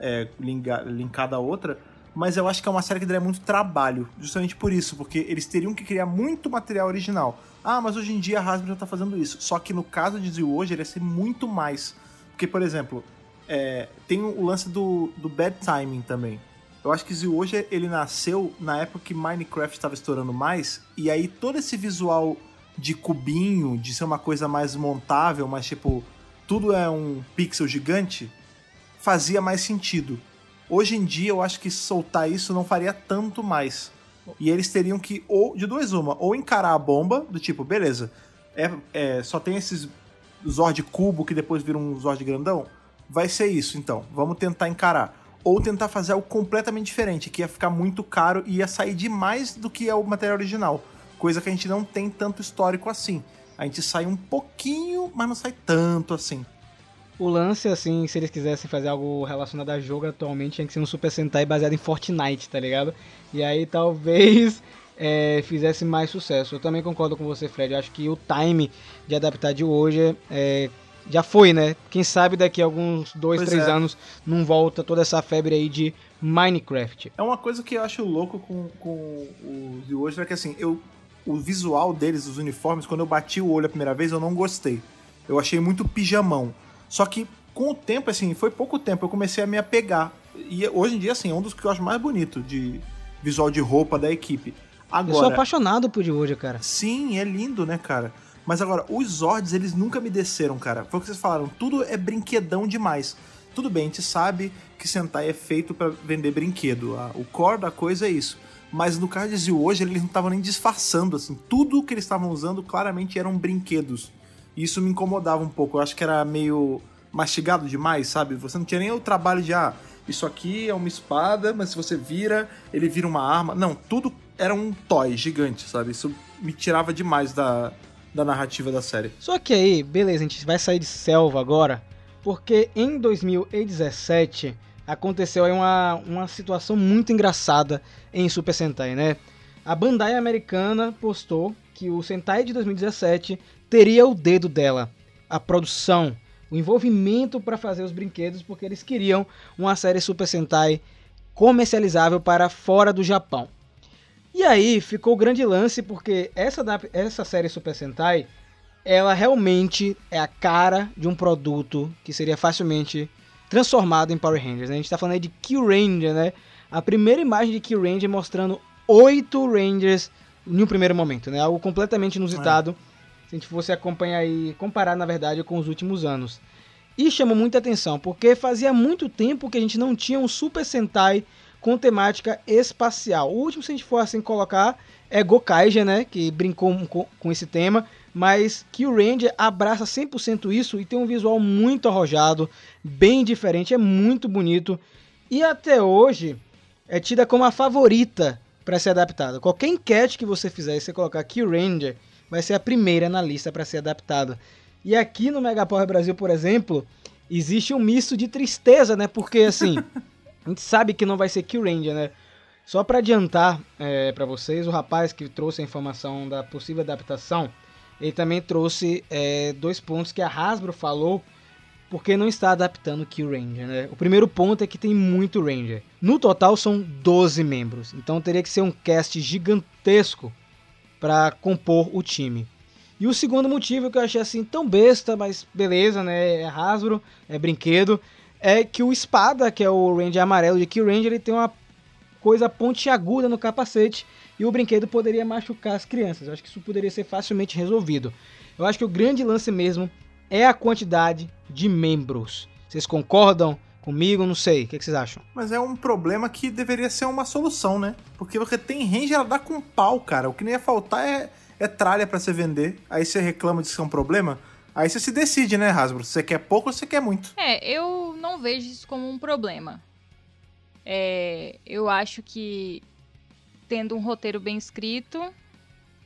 A: é, linkada à outra. Mas eu acho que é uma série que daria muito trabalho, justamente por isso, porque eles teriam que criar muito material original. Ah, mas hoje em dia a Hasbro já tá fazendo isso. Só que no caso de Zio hoje, ele ia ser muito mais. Porque, por exemplo, é, tem o lance do, do bad timing também. Eu acho que hoje ele nasceu na época que Minecraft estava estourando mais, e aí todo esse visual de cubinho, de ser uma coisa mais montável, mas tipo, tudo é um pixel gigante, fazia mais sentido. Hoje em dia eu acho que soltar isso não faria tanto mais. E eles teriam que, ou de duas uma, ou encarar a bomba, do tipo, beleza, é, é, só tem esses Zord cubo que depois vira um Zord grandão, vai ser isso então, vamos tentar encarar. Ou tentar fazer algo completamente diferente, que ia ficar muito caro e ia sair demais do que é o material original. Coisa que a gente não tem tanto histórico assim. A gente sai um pouquinho, mas não sai tanto assim.
C: O lance, assim, se eles quisessem fazer algo relacionado a jogo atualmente, tinha que ser um Super Sentai baseado em Fortnite, tá ligado? E aí talvez é, fizesse mais sucesso. Eu também concordo com você, Fred. Eu acho que o time de adaptar de hoje é, já foi, né? Quem sabe daqui a alguns dois,
A: Pois
C: três
A: é.
C: anos não volta toda essa febre aí de Minecraft.
A: É uma coisa que eu acho louco com, com o de hoje, é que assim, eu, o visual deles, os uniformes, quando eu bati o olho a primeira vez, eu não gostei. Eu achei muito pijamão. Só que com o tempo, assim, foi pouco tempo, eu comecei a me apegar. E hoje em dia, assim, é um dos que eu acho mais bonito de visual de roupa da equipe. Agora,
C: Eu sou apaixonado por Woody, cara.
A: Sim, é lindo, né, cara? Mas agora, os Zords, eles nunca me desceram, cara. Foi o que vocês falaram, tudo é brinquedão demais. Tudo bem, a gente sabe que Sentai é feito pra vender brinquedo. O core da coisa é isso. Mas no caso de hoje, eles não estavam nem disfarçando, assim. Tudo que eles estavam usando claramente eram brinquedos. E isso me incomodava um pouco. Eu acho que era meio mastigado demais, sabe? Você não tinha nem o trabalho de, ah, isso aqui é uma espada, mas se você vira, ele vira uma arma. Não, tudo era um toy gigante, sabe? Isso me tirava demais da, da narrativa da série.
C: Só que aí, beleza, a gente vai sair de selva agora, porque em 2017 aconteceu aí uma, uma situação muito engraçada em Super Sentai, né? A Bandai americana postou que o Sentai de 2017 teria o dedo dela, a produção, o envolvimento para fazer os brinquedos, porque eles queriam uma série Super Sentai comercializável para fora do Japão. E aí ficou o grande lance, porque essa, essa série Super Sentai ela realmente é a cara de um produto que seria facilmente transformado em Power Rangers. né? A gente tá falando aí de Kill Ranger, né? A primeira imagem de Kill Ranger mostrando oito Rangers em um primeiro momento, né? Algo completamente inusitado. Se a gente fosse acompanhar e comparar, na verdade, com os últimos anos. E chamou muita atenção, porque fazia muito tempo que a gente não tinha um Super Sentai com temática espacial. O último, se a gente for assim colocar, é Gokaiger, né? Que brincou com, com esse tema. Mas que o Ranger abraça 100% isso e tem um visual muito arrojado, bem diferente, é muito bonito. E até hoje é tida como a favorita para ser adaptada. Qualquer enquete que você fizer e você colocar Kill Ranger, vai ser a primeira na lista para ser adaptada. E aqui no Mega Power Brasil, por exemplo, existe um misto de tristeza, né? Porque assim, a gente sabe que não vai ser Kill Ranger, né? Só para adiantar é, para vocês, o rapaz que trouxe a informação da possível adaptação, ele também trouxe é, dois pontos que a Hasbro falou porque não está adaptando Kill Ranger, né? O primeiro ponto é que tem muito Ranger. No total são 12 membros, então teria que ser um cast gigantesco para compor o time. E o segundo motivo que eu achei assim tão besta, mas beleza, né? É Hasbro, é brinquedo, é que o espada, que é o Ranger amarelo de Kill Ranger, ele tem uma coisa pontiaguda no capacete e o brinquedo poderia machucar as crianças. Eu acho que isso poderia ser facilmente resolvido. Eu acho que o grande lance mesmo é a quantidade de membros. Vocês concordam comigo? Não sei. O que que vocês acham?
A: Mas é um problema que deveria ser uma solução, né? Porque você tem range, ela dá com pau, cara. O que nem ia faltar é, é tralha pra você vender. Aí você reclama disso que é um problema. Aí você se decide, né, Hasbro? Você quer pouco ou você quer muito.
B: É, eu não vejo isso como um problema. É, eu acho que tendo um roteiro bem escrito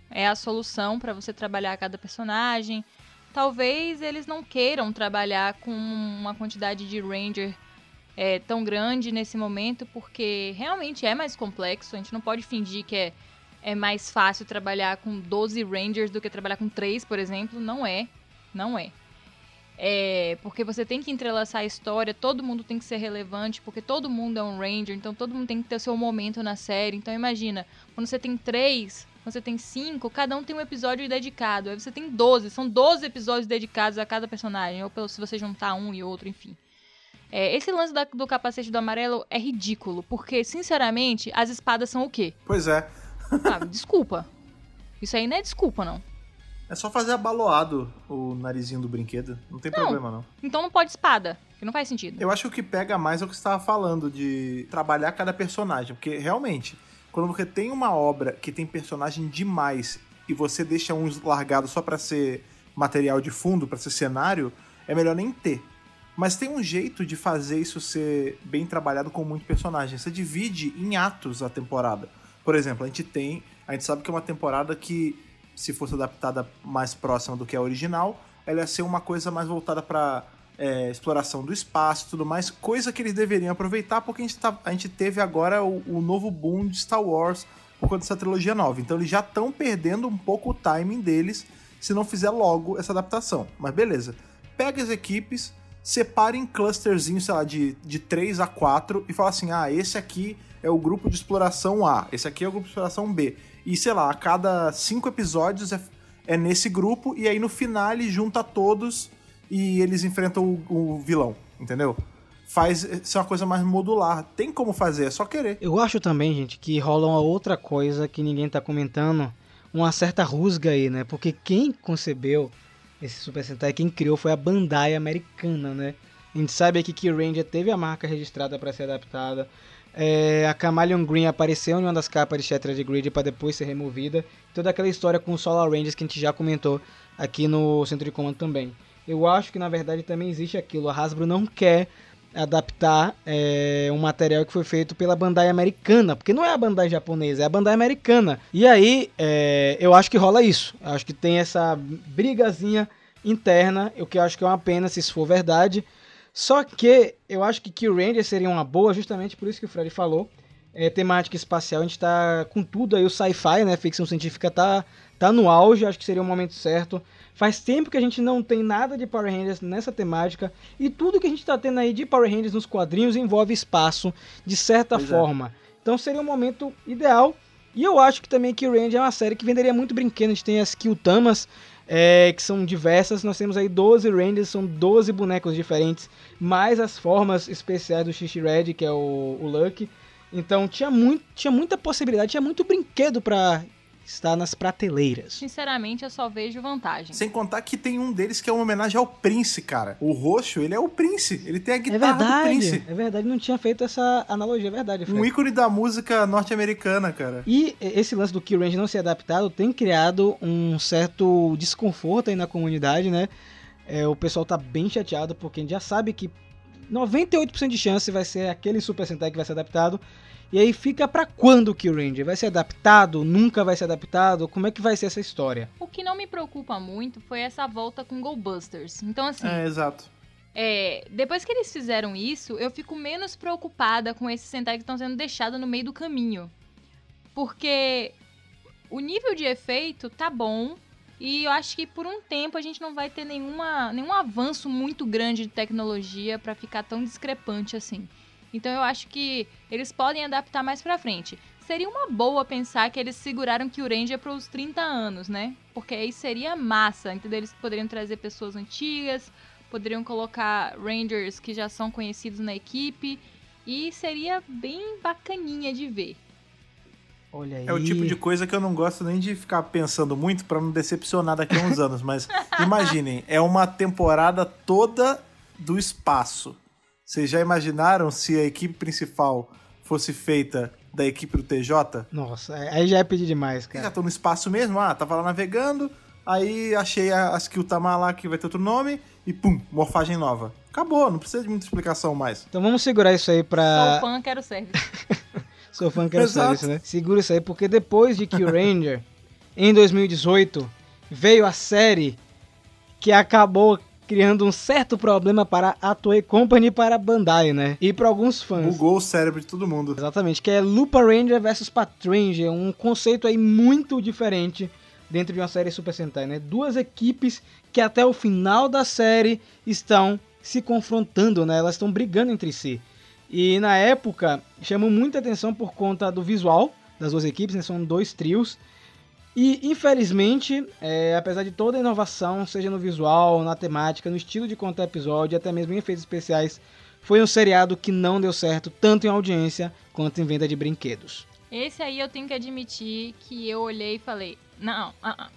B: é a solução para você trabalhar cada personagem. Talvez eles não queiram trabalhar com uma quantidade de Ranger é, tão grande nesse momento, porque realmente é mais complexo. A gente não pode fingir que é, é mais fácil trabalhar com 12 Rangers do que trabalhar com 3, por exemplo. Não é. Não é. É, porque você tem que entrelaçar a história, todo mundo tem que ser relevante, porque todo mundo é um Ranger, então todo mundo tem que ter o seu momento na série. Então imagina, quando você tem três, quando você tem cinco, cada um tem um episódio dedicado. Aí você tem 12, são 12 episódios dedicados a cada personagem, ou pelo, se você juntar um e outro, enfim. É, esse lance da- do capacete do amarelo é ridículo, porque, sinceramente, as espadas são o quê?
A: Pois é.
B: Ah, desculpa. Isso aí não é desculpa, não.
A: É só fazer abaloado o narizinho do brinquedo. Não tem
B: Não.
A: problema, não.
B: Então não pode espada, que não faz sentido.
A: Eu acho que o que pega mais é o que você estava falando, de trabalhar cada personagem. Porque, realmente, quando você tem uma obra que tem personagem demais e você deixa uns largados só pra ser material de fundo, pra ser cenário, é melhor nem ter. Mas tem um jeito de fazer isso ser bem trabalhado com muito personagem. Você divide em atos a temporada. Por exemplo, a gente tem. A gente sabe que é uma temporada que, se fosse adaptada mais próxima do que a original, ela ia ser uma coisa mais voltada pra é, exploração do espaço e tudo mais, coisa que eles deveriam aproveitar, porque a gente, tá- a gente teve agora o, o novo boom de Star Wars por conta dessa trilogia nova. Então eles já estão perdendo um pouco o timing deles se não fizer logo essa adaptação. Mas beleza. Pega as equipes, separa em clusterzinhos, sei lá, de, de 3 a 4 e fala assim: ah, esse aqui é o grupo de exploração A, esse aqui é o grupo de exploração B. E sei lá, a cada cinco episódios é, é nesse grupo, e aí no final ele junta todos e eles enfrentam o, o vilão, entendeu? faz ser uma coisa mais modular. Tem como fazer, é só querer.
C: Eu acho também, gente, que rola uma outra coisa que ninguém tá comentando, uma certa rusga aí, né? Porque quem concebeu esse Super Sentai, quem criou foi a Bandai americana, né? A gente sabe aqui que o Ranger teve a marca registrada para ser adaptada. É, a Chameleon Green apareceu em uma das capas de Shattered Grid para depois ser removida. Toda aquela história com os Solar Rangers que a gente já comentou aqui no Centro de Comando também. Eu acho que na verdade também existe aquilo. A Hasbro não quer adaptar é, um material que foi feito pela Bandai americana, porque não é a Bandai japonesa, é a Bandai americana. E aí é, eu acho que rola isso. Eu acho que tem essa brigazinha interna, o que eu acho que é uma pena se isso for verdade. Só que eu acho que Kill Ranger seria uma boa, justamente por isso que o Fred falou. É, temática espacial, a gente tá com tudo aí, o sci-fi, né? Ficção científica tá, tá no auge, acho que seria o momento certo. Faz tempo que a gente não tem nada de Power Rangers nessa temática. E tudo que a gente tá tendo aí de Power Rangers nos quadrinhos envolve espaço, de certa
A: Pois é.
C: forma. Então seria um momento ideal. E eu acho que também Kill Ranger é uma série que venderia muito brinquedo. A gente tem as Killtamas, é, que são diversas. Nós temos aí 12 Rangers, são 12 bonecos diferentes, mais as formas especiais do Xixi Red, que é o, o Lucky. Então tinha, muito, tinha muita possibilidade, tinha muito brinquedo pra estar nas prateleiras.
B: Sinceramente, eu só vejo vantagem.
A: Sem contar que tem um deles que é uma homenagem ao Prince, cara. O roxo, ele é o Prince. Ele tem a
C: É
A: guitarra do
C: verdade,
A: Prince.
C: é verdade, não tinha feito essa analogia, é verdade. Fred.
A: Um ícone da música norte-americana, cara.
C: E esse lance do Kill Range não ser adaptado tem criado um certo desconforto aí na comunidade, né? É, o pessoal tá bem chateado porque a gente já sabe que 98% de chance vai ser aquele Super Sentai que vai ser adaptado. E aí fica pra quando o Kill Ranger? Vai ser adaptado? Nunca vai ser adaptado? Como é que vai ser essa história?
B: O que não me preocupa muito foi essa volta com Go Busters. Então, assim,
A: É, exato.
B: é, depois que eles fizeram isso, eu fico menos preocupada com esses Sentai que estão sendo deixados no meio do caminho. Porque o nível de efeito tá bom. E eu acho que por um tempo a gente não vai ter nenhuma, nenhum avanço muito grande de tecnologia pra ficar tão discrepante assim. Então eu acho que eles podem adaptar mais pra frente. Seria uma boa pensar que eles seguraram que o Ranger para os 30 anos, né? Porque aí seria massa, entendeu? Eles poderiam trazer pessoas antigas, poderiam colocar Rangers que já são conhecidos na equipe e seria bem bacaninha de ver.
C: Olha aí.
A: É o tipo de coisa que eu não gosto nem de ficar pensando muito pra não decepcionar daqui a uns anos. Mas imaginem, é uma temporada toda do espaço. Vocês já imaginaram se a equipe principal fosse feita da equipe do TJ?
C: Nossa, aí já é pedir demais,
A: Eles já
C: cara.
A: estão no espaço mesmo, ah, tava lá navegando, aí achei a, a skill Tamar lá que vai ter outro nome, e pum, morfagem nova. Acabou, não precisa de muita explicação mais.
C: Então vamos segurar isso aí pra.
B: Sou fã, quero service.
C: Sou fã, quero
A: Exato.
C: service, né? Segura isso aí, porque depois de Kill Ranger, em 2018, veio a série que acabou criando um certo problema para a Toei Company e para a Bandai, né? E para alguns fãs.
A: Bugou o cérebro de todo mundo.
C: Exatamente, que é Lupa Ranger versus Patranger, um conceito aí muito diferente dentro de uma série Super Sentai, né? Duas equipes que até o final da série estão se confrontando, né? Elas estão brigando entre si. E na época chamou muita atenção por conta do visual das duas equipes, né? São dois trios. E infelizmente, é, apesar de toda a inovação, seja no visual, na temática, no estilo de contar episódio, até mesmo em efeitos especiais, foi um seriado que não deu certo tanto em audiência quanto em venda de brinquedos.
B: Esse aí eu tenho que admitir que eu olhei e falei: não, ah, ah.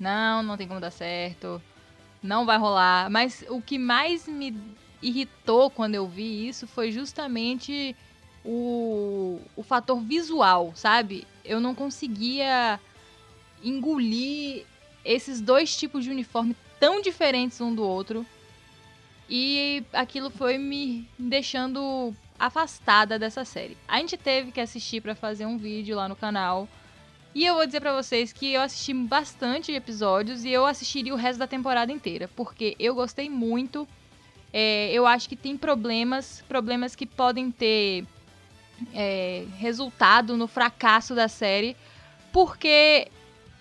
B: não, não tem como dar certo, não vai rolar. Mas o que mais me irritou quando eu vi isso foi justamente o, o fator visual, sabe? Eu não conseguia engolir esses dois tipos de uniforme tão diferentes um do outro. E aquilo foi me deixando afastada dessa série. A gente teve que assistir pra fazer um vídeo lá no canal. E eu vou dizer pra vocês que eu assisti bastante episódios e eu assistiria o resto da temporada inteira, porque eu gostei muito. É, eu acho que tem problemas, problemas que podem ter é, resultado no fracasso da série, porque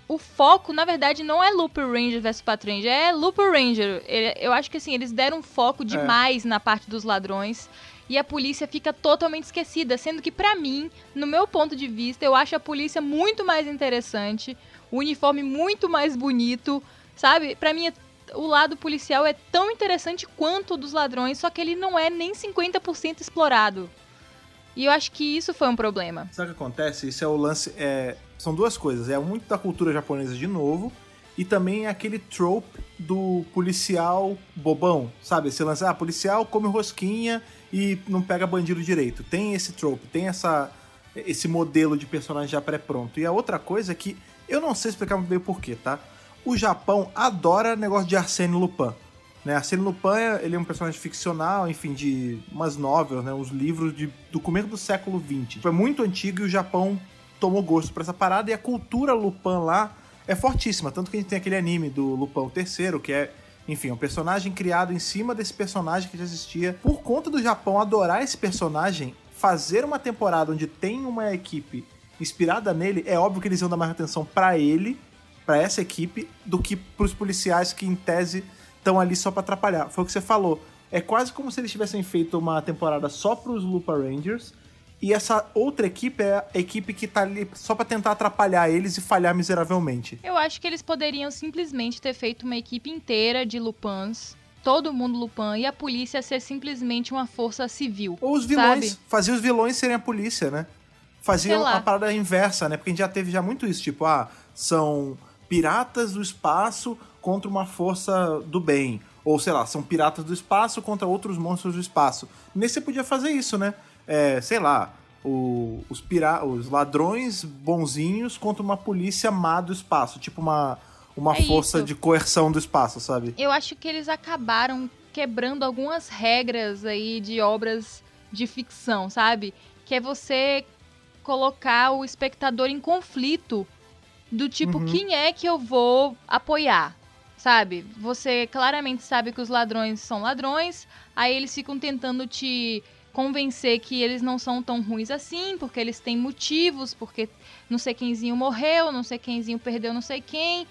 B: o foco, na verdade, não é Looper Ranger vs Patranger, é Looper Ranger. Ele- Eu acho que assim, eles deram foco demais na parte dos ladrões e a polícia fica totalmente esquecida, sendo que pra mim, no meu ponto de vista, eu acho a polícia muito mais interessante, o uniforme muito mais bonito, sabe? Pra mim é o lado policial é tão interessante quanto o dos ladrões, só que ele não é nem 50% explorado. E eu acho que isso foi um problema.
A: Sabe o que acontece? Isso é o lance. É, são duas coisas. É muito da cultura japonesa de novo. E também é aquele trope do policial bobão, sabe? Esse lance, ah, policial come rosquinha e não pega bandido direito. Tem esse trope, tem essa, esse modelo de personagem já pré-pronto. E a outra coisa é que, eu não sei explicar muito bem o porquê, tá? O Japão adora negócio de Arsène Lupin. Né? Arsène Lupin, ele é um personagem ficcional, enfim, de umas novels, né? Uns livros de, do começo do século XX. É muito antigo e o Japão tomou gosto por essa parada e a cultura Lupin lá é fortíssima. Tanto que a gente tem aquele anime do Lupin III, que é, enfim, um personagem criado em cima desse personagem que já existia. Por conta do Japão adorar esse personagem, fazer uma temporada onde tem uma equipe inspirada nele, é óbvio que eles iam dar mais atenção pra ele, pra essa equipe, do que pros policiais que, em tese, estão ali só pra atrapalhar. Foi o que você falou. É quase como se eles tivessem feito uma temporada só pros Lupa Rangers. E essa outra equipe é a equipe que tá ali só pra tentar atrapalhar eles e falhar miseravelmente.
B: Eu acho que eles poderiam simplesmente ter feito uma equipe inteira de Lupins, todo mundo Lupin, e a polícia ser simplesmente uma força civil.
A: Ou os vilões.
B: Sabe?
A: Fazia os vilões serem a polícia, né? Fazia a parada inversa, né? Porque a gente já teve já muito isso. Tipo, ah, são piratas do espaço contra uma força do bem. Ou, sei lá, são piratas do espaço contra outros monstros do espaço. Nesse você podia fazer isso, né? É, sei lá, o- os, pira os ladrões bonzinhos contra uma polícia má do espaço. Tipo uma, uma
B: É
A: força
B: isso.
A: de coerção do espaço, sabe?
B: Eu acho que eles acabaram quebrando algumas regras aí de obras de ficção, sabe? Que é você colocar o espectador em conflito do tipo,
A: Uhum.
B: quem é que eu vou apoiar? Sabe? Você claramente sabe que os ladrões são ladrões, aí eles ficam tentando te convencer que eles não são tão ruins assim, porque eles têm motivos, porque não sei quemzinho morreu, não sei quemzinho perdeu não sei quem.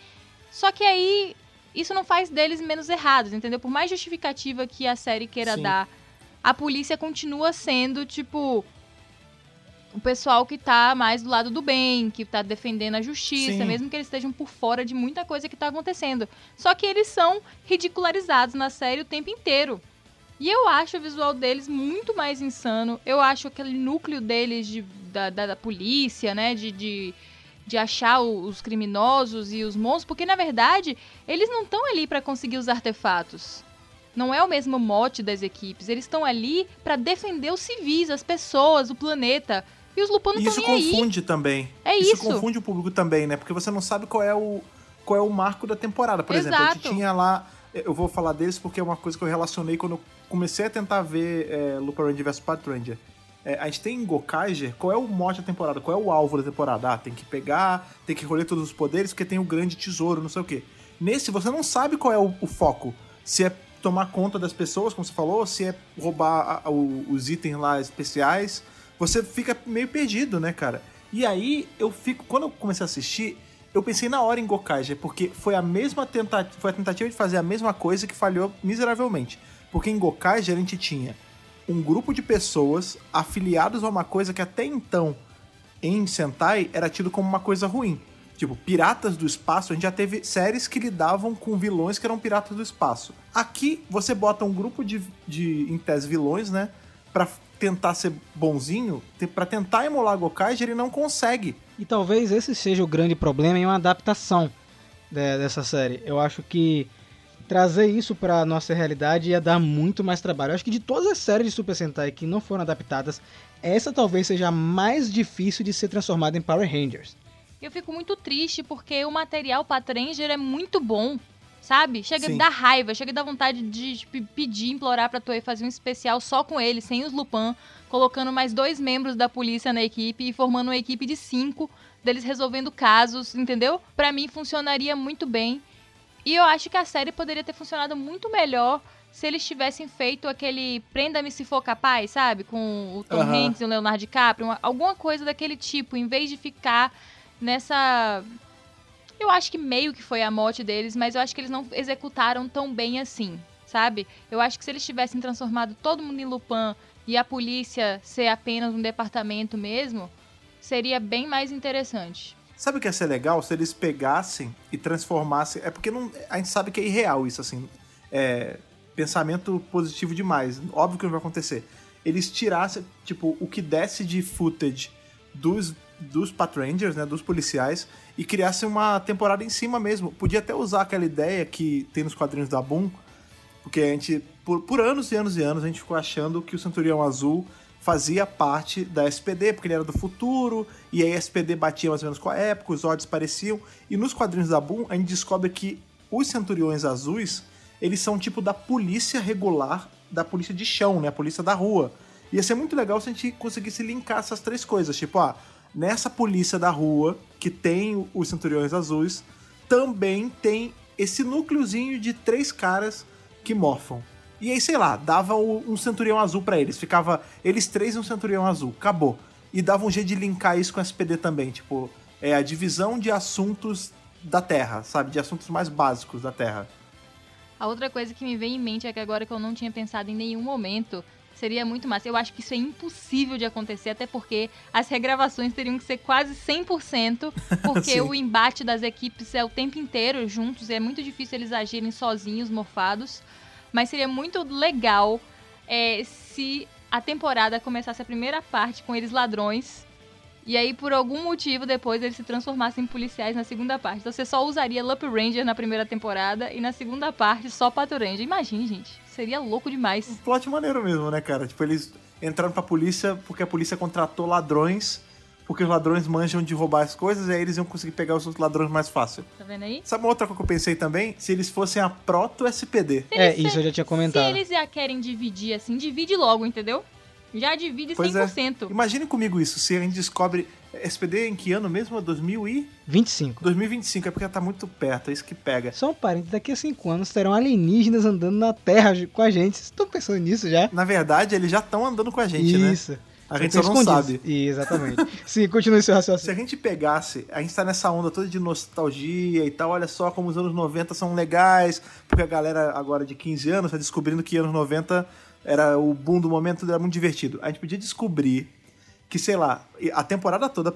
B: Só que aí isso não faz deles menos errados, entendeu? Por mais justificativa que a série queira
A: Sim.
B: dar, a polícia continua sendo, tipo, o pessoal que tá mais do lado do bem, que tá defendendo a justiça,
A: Sim.
B: mesmo que eles estejam por fora de muita coisa que tá acontecendo. Só que eles são ridicularizados na série o tempo inteiro. E eu acho o visual deles muito mais insano. Eu acho aquele núcleo deles de, da, da, da polícia, né? De, de, de achar o- os criminosos e os monstros. Porque, na verdade, eles não estão ali pra conseguir os artefatos. Não é o mesmo mote das equipes. Eles estão ali pra defender os civis, as pessoas, o planeta. E os
A: E isso
B: estão nem aí.
A: confunde também.
B: É
A: isso.
B: isso.
A: confunde o público também, né? Porque você não sabe qual é o, qual é o marco da temporada. Por exemplo, a gente
B: Exato.
A: tinha lá. Eu vou falar deles porque é uma coisa que eu relacionei quando eu comecei a tentar ver é, Lupin Ranger vs Pat Ranger. É, a gente tem em Gokaiger, qual é o mote da temporada? Qual é o alvo da temporada? Ah, tem que pegar, tem que colher todos os poderes, porque tem o grande tesouro, não sei o quê. Nesse, você não sabe qual é o, o foco. Se é tomar conta das pessoas, como você falou, se é roubar a- o- os itens lá especiais. Você fica meio perdido, né, cara? E aí, eu fico... Quando eu comecei a assistir, eu pensei na hora em Gokaiger, porque foi a mesma tentativa, foi a tentativa de fazer a mesma coisa que falhou miseravelmente. Porque em Gokaiger a gente tinha um grupo de pessoas afiliados a uma coisa que até então em Sentai era tido como uma coisa ruim. Tipo, piratas do espaço, a gente já teve séries que lidavam com vilões que eram piratas do espaço. Aqui você bota um grupo de, de em tese, vilões, né? Pra tentar ser bonzinho, pra tentar emular Gokaiger, ele não consegue.
C: E talvez esse seja o grande problema em uma adaptação de- dessa série. Eu acho que trazer isso pra nossa realidade ia dar muito mais trabalho. Eu acho que de todas as séries de Super Sentai que não foram adaptadas, essa talvez seja a mais difícil de ser transformada em Power Rangers.
B: Eu fico muito triste porque o material Patranger é muito bom, sabe? Chega
A: Sim.
B: a dar raiva, chega a dar vontade de pedir, implorar pra Toei fazer um especial só com ele, sem os Lupin, colocando mais dois membros da polícia na equipe e formando uma equipe de cinco deles resolvendo casos, entendeu? Pra mim funcionaria muito bem. E eu acho que a série poderia ter funcionado muito melhor se eles tivessem feito aquele Prenda-me se for capaz, sabe? Com o Tom. Hanks e o Leonardo DiCaprio, uma- alguma coisa daquele tipo, em vez de ficar nessa. Eu acho que meio que foi a morte deles, mas eu acho que eles não executaram tão bem assim, sabe? Eu acho que se eles tivessem transformado todo mundo em Lupin e a polícia ser apenas um departamento mesmo, seria bem mais interessante.
A: Sabe o que ia ser legal? Se eles pegassem e transformassem. É porque não, a gente sabe que é irreal isso, assim. É pensamento positivo demais. Óbvio que não vai acontecer. Eles tirassem, tipo, o que desce de footage dos, dos Patrangers, né? Dos policiais, e criassem uma temporada em cima mesmo. Podia até usar aquela ideia que tem nos quadrinhos da Boom, porque a gente, por, por anos e anos e anos, a gente ficou achando que o Centurião Azul fazia parte da SPD, porque ele era do futuro, e aí a SPD batia mais ou menos com a época, os odds pareciam. E nos quadrinhos da Boom, a gente descobre que os Centuriões Azuis, eles são tipo da polícia regular, da polícia de chão, né? A polícia da rua. Ia ser muito legal se a gente conseguisse linkar essas três coisas. Tipo, ah, nessa polícia da rua, que tem os Centuriões Azuis, também tem esse núcleozinho de três caras que morfam. E aí, sei lá, dava um centurião azul pra eles. Ficava eles três e um centurião azul. Acabou. E dava um jeito de linkar isso com SPD também. Tipo, é a divisão de assuntos da Terra, sabe? De assuntos mais básicos da Terra.
B: A outra coisa que me vem em mente é que agora que eu não tinha pensado em nenhum momento, seria muito massa. Eu acho que isso é impossível de acontecer, até porque as regravações teriam que ser quase 100%, porque o embate das equipes é o tempo inteiro juntos, e é muito difícil eles agirem sozinhos, morfados. Mas seria muito legal é, se a temporada começasse a primeira parte com eles ladrões. E aí, por algum motivo, depois eles se transformassem em policiais na segunda parte. Então você só usaria Lup Ranger na primeira temporada e na segunda parte só Pato Ranger. Imagine, gente. Seria louco demais.
A: Um plot maneiro mesmo, né, cara? Tipo, eles entraram pra polícia porque a polícia contratou ladrões, porque os ladrões manjam de roubar as coisas, e aí eles iam conseguir pegar os outros ladrões mais fácil.
B: Tá vendo aí?
A: Sabe uma outra coisa que eu pensei também? Se eles fossem a proto-SPD.
C: É, isso eu já tinha
B: Se
C: comentado.
B: eles já querem dividir assim, divide logo, entendeu? Já divide
A: Pois é.
B: 100%.
A: Imagine comigo isso, se a gente descobre. SPD em que ano mesmo? 2000 e...
C: 25.
A: 2025, é porque tá muito perto, é isso que pega.
C: Só um parênteses, daqui a 5 anos terão alienígenas andando na Terra com a gente. Vocês estão pensando nisso já?
A: Na verdade, eles já estão andando com a gente, né?
C: Isso.
A: A gente só não
C: escondidos.
A: sabe.
C: Exatamente. Sim, continue seu
A: Se
C: raciocínio.
A: a gente pegasse, a gente tá nessa onda toda de nostalgia e tal, olha só como os anos 90 são legais, porque a galera agora de 15 anos tá descobrindo que anos 90 era o boom do momento, era muito divertido. A gente podia descobrir que, sei lá, a temporada toda,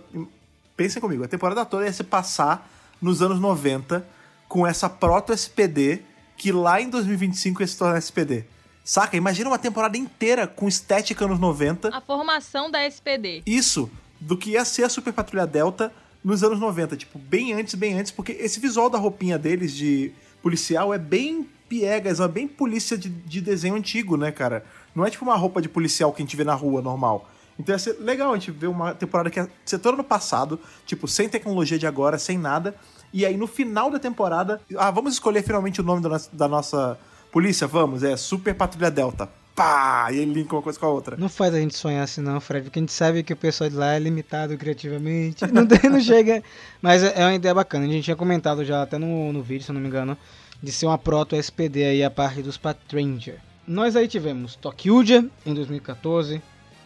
A: pensem comigo, a temporada toda ia se passar nos anos 90 com essa proto-SPD que lá em 2025 ia se tornar SPD. Saca? Imagina uma temporada inteira com estética anos 90
B: A formação da SPD.
A: isso do que ia ser a Super Patrulha Delta nos anos 90, tipo, bem antes, bem antes, porque esse visual da roupinha deles de policial é bem piegas, é bem polícia de, de desenho antigo, né, cara? Não é tipo uma roupa de policial que a gente vê na rua normal. Então ia ser legal a gente ver uma temporada que ia ser toda no passado, tipo, sem tecnologia de agora, sem nada. E aí no final da temporada, ah, vamos escolher finalmente o nome da nossa, da nossa polícia? Vamos, é Super Patrulha Delta. Pá! E aí linka uma coisa com a outra.
C: Não faz a gente sonhar assim não, Fred, porque a gente sabe que o pessoal de lá é limitado criativamente. Não, não chega. Mas é é uma ideia bacana. A gente tinha comentado já até no, no vídeo, se eu não me engano, de ser uma proto-SPD aí a parte dos Patranger. Nós aí tivemos Tokyuja em 2014,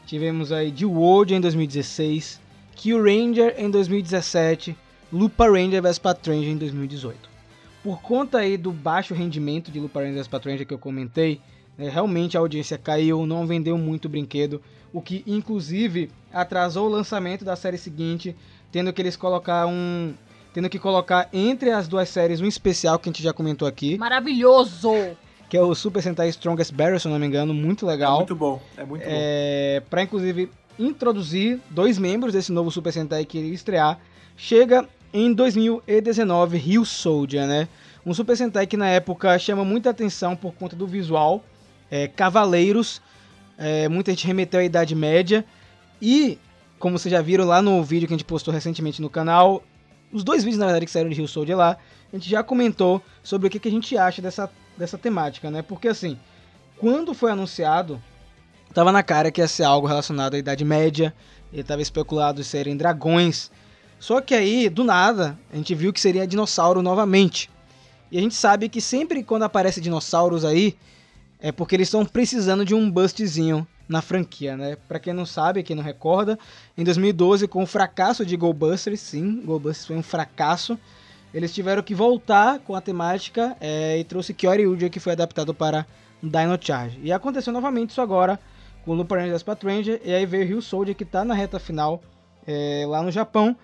C: tivemos aí The World em 2016, Kill Ranger em 2017, Lupa Ranger vs Patranger em 2018. Por conta aí do baixo rendimento de Lupa Ranger vs Patranger que eu comentei, é, realmente a audiência caiu, não vendeu muito o brinquedo, o que inclusive atrasou o lançamento da série seguinte, tendo que eles colocar um, tendo que colocar entre as duas séries um especial que a gente já comentou aqui,
B: Maravilhoso!
C: que é o Super Sentai Strongest Barrel, se eu não me engano, muito
A: É
C: legal.
A: muito bom, é muito bom.
C: É, para inclusive introduzir dois membros desse novo Super Sentai que iria estrear, chega em 2019 Rio Soldier, né? Um Super Sentai que na época chama muita atenção por conta do visual, é, cavaleiros, é, muita gente remeteu à Idade Média e, como vocês já viram lá no vídeo que a gente postou recentemente no canal, os dois vídeos na verdade que saíram de Rio Soldier lá, a gente já comentou sobre o que, a gente acha dessa, dessa temática, né? Porque assim, quando foi anunciado, tava na cara que ia ser algo relacionado à Idade Média, ele tava especulado serem dragões. Só que aí, do nada, a gente viu que seria dinossauro novamente. E a gente sabe que sempre quando aparece dinossauros aí, é porque eles estão precisando de um bustzinho na franquia, né? Pra quem não sabe, quem não recorda, em 2012, com o fracasso de Goldbusters, sim, Goldbusters foi um fracasso, eles tiveram que voltar com a temática é, e trouxe Kyoryuja, que foi adaptado para Dino Charge. E aconteceu novamente isso agora com o Lupin Ranger e aí veio Rio Soldier, que tá na reta final é, lá no Japão.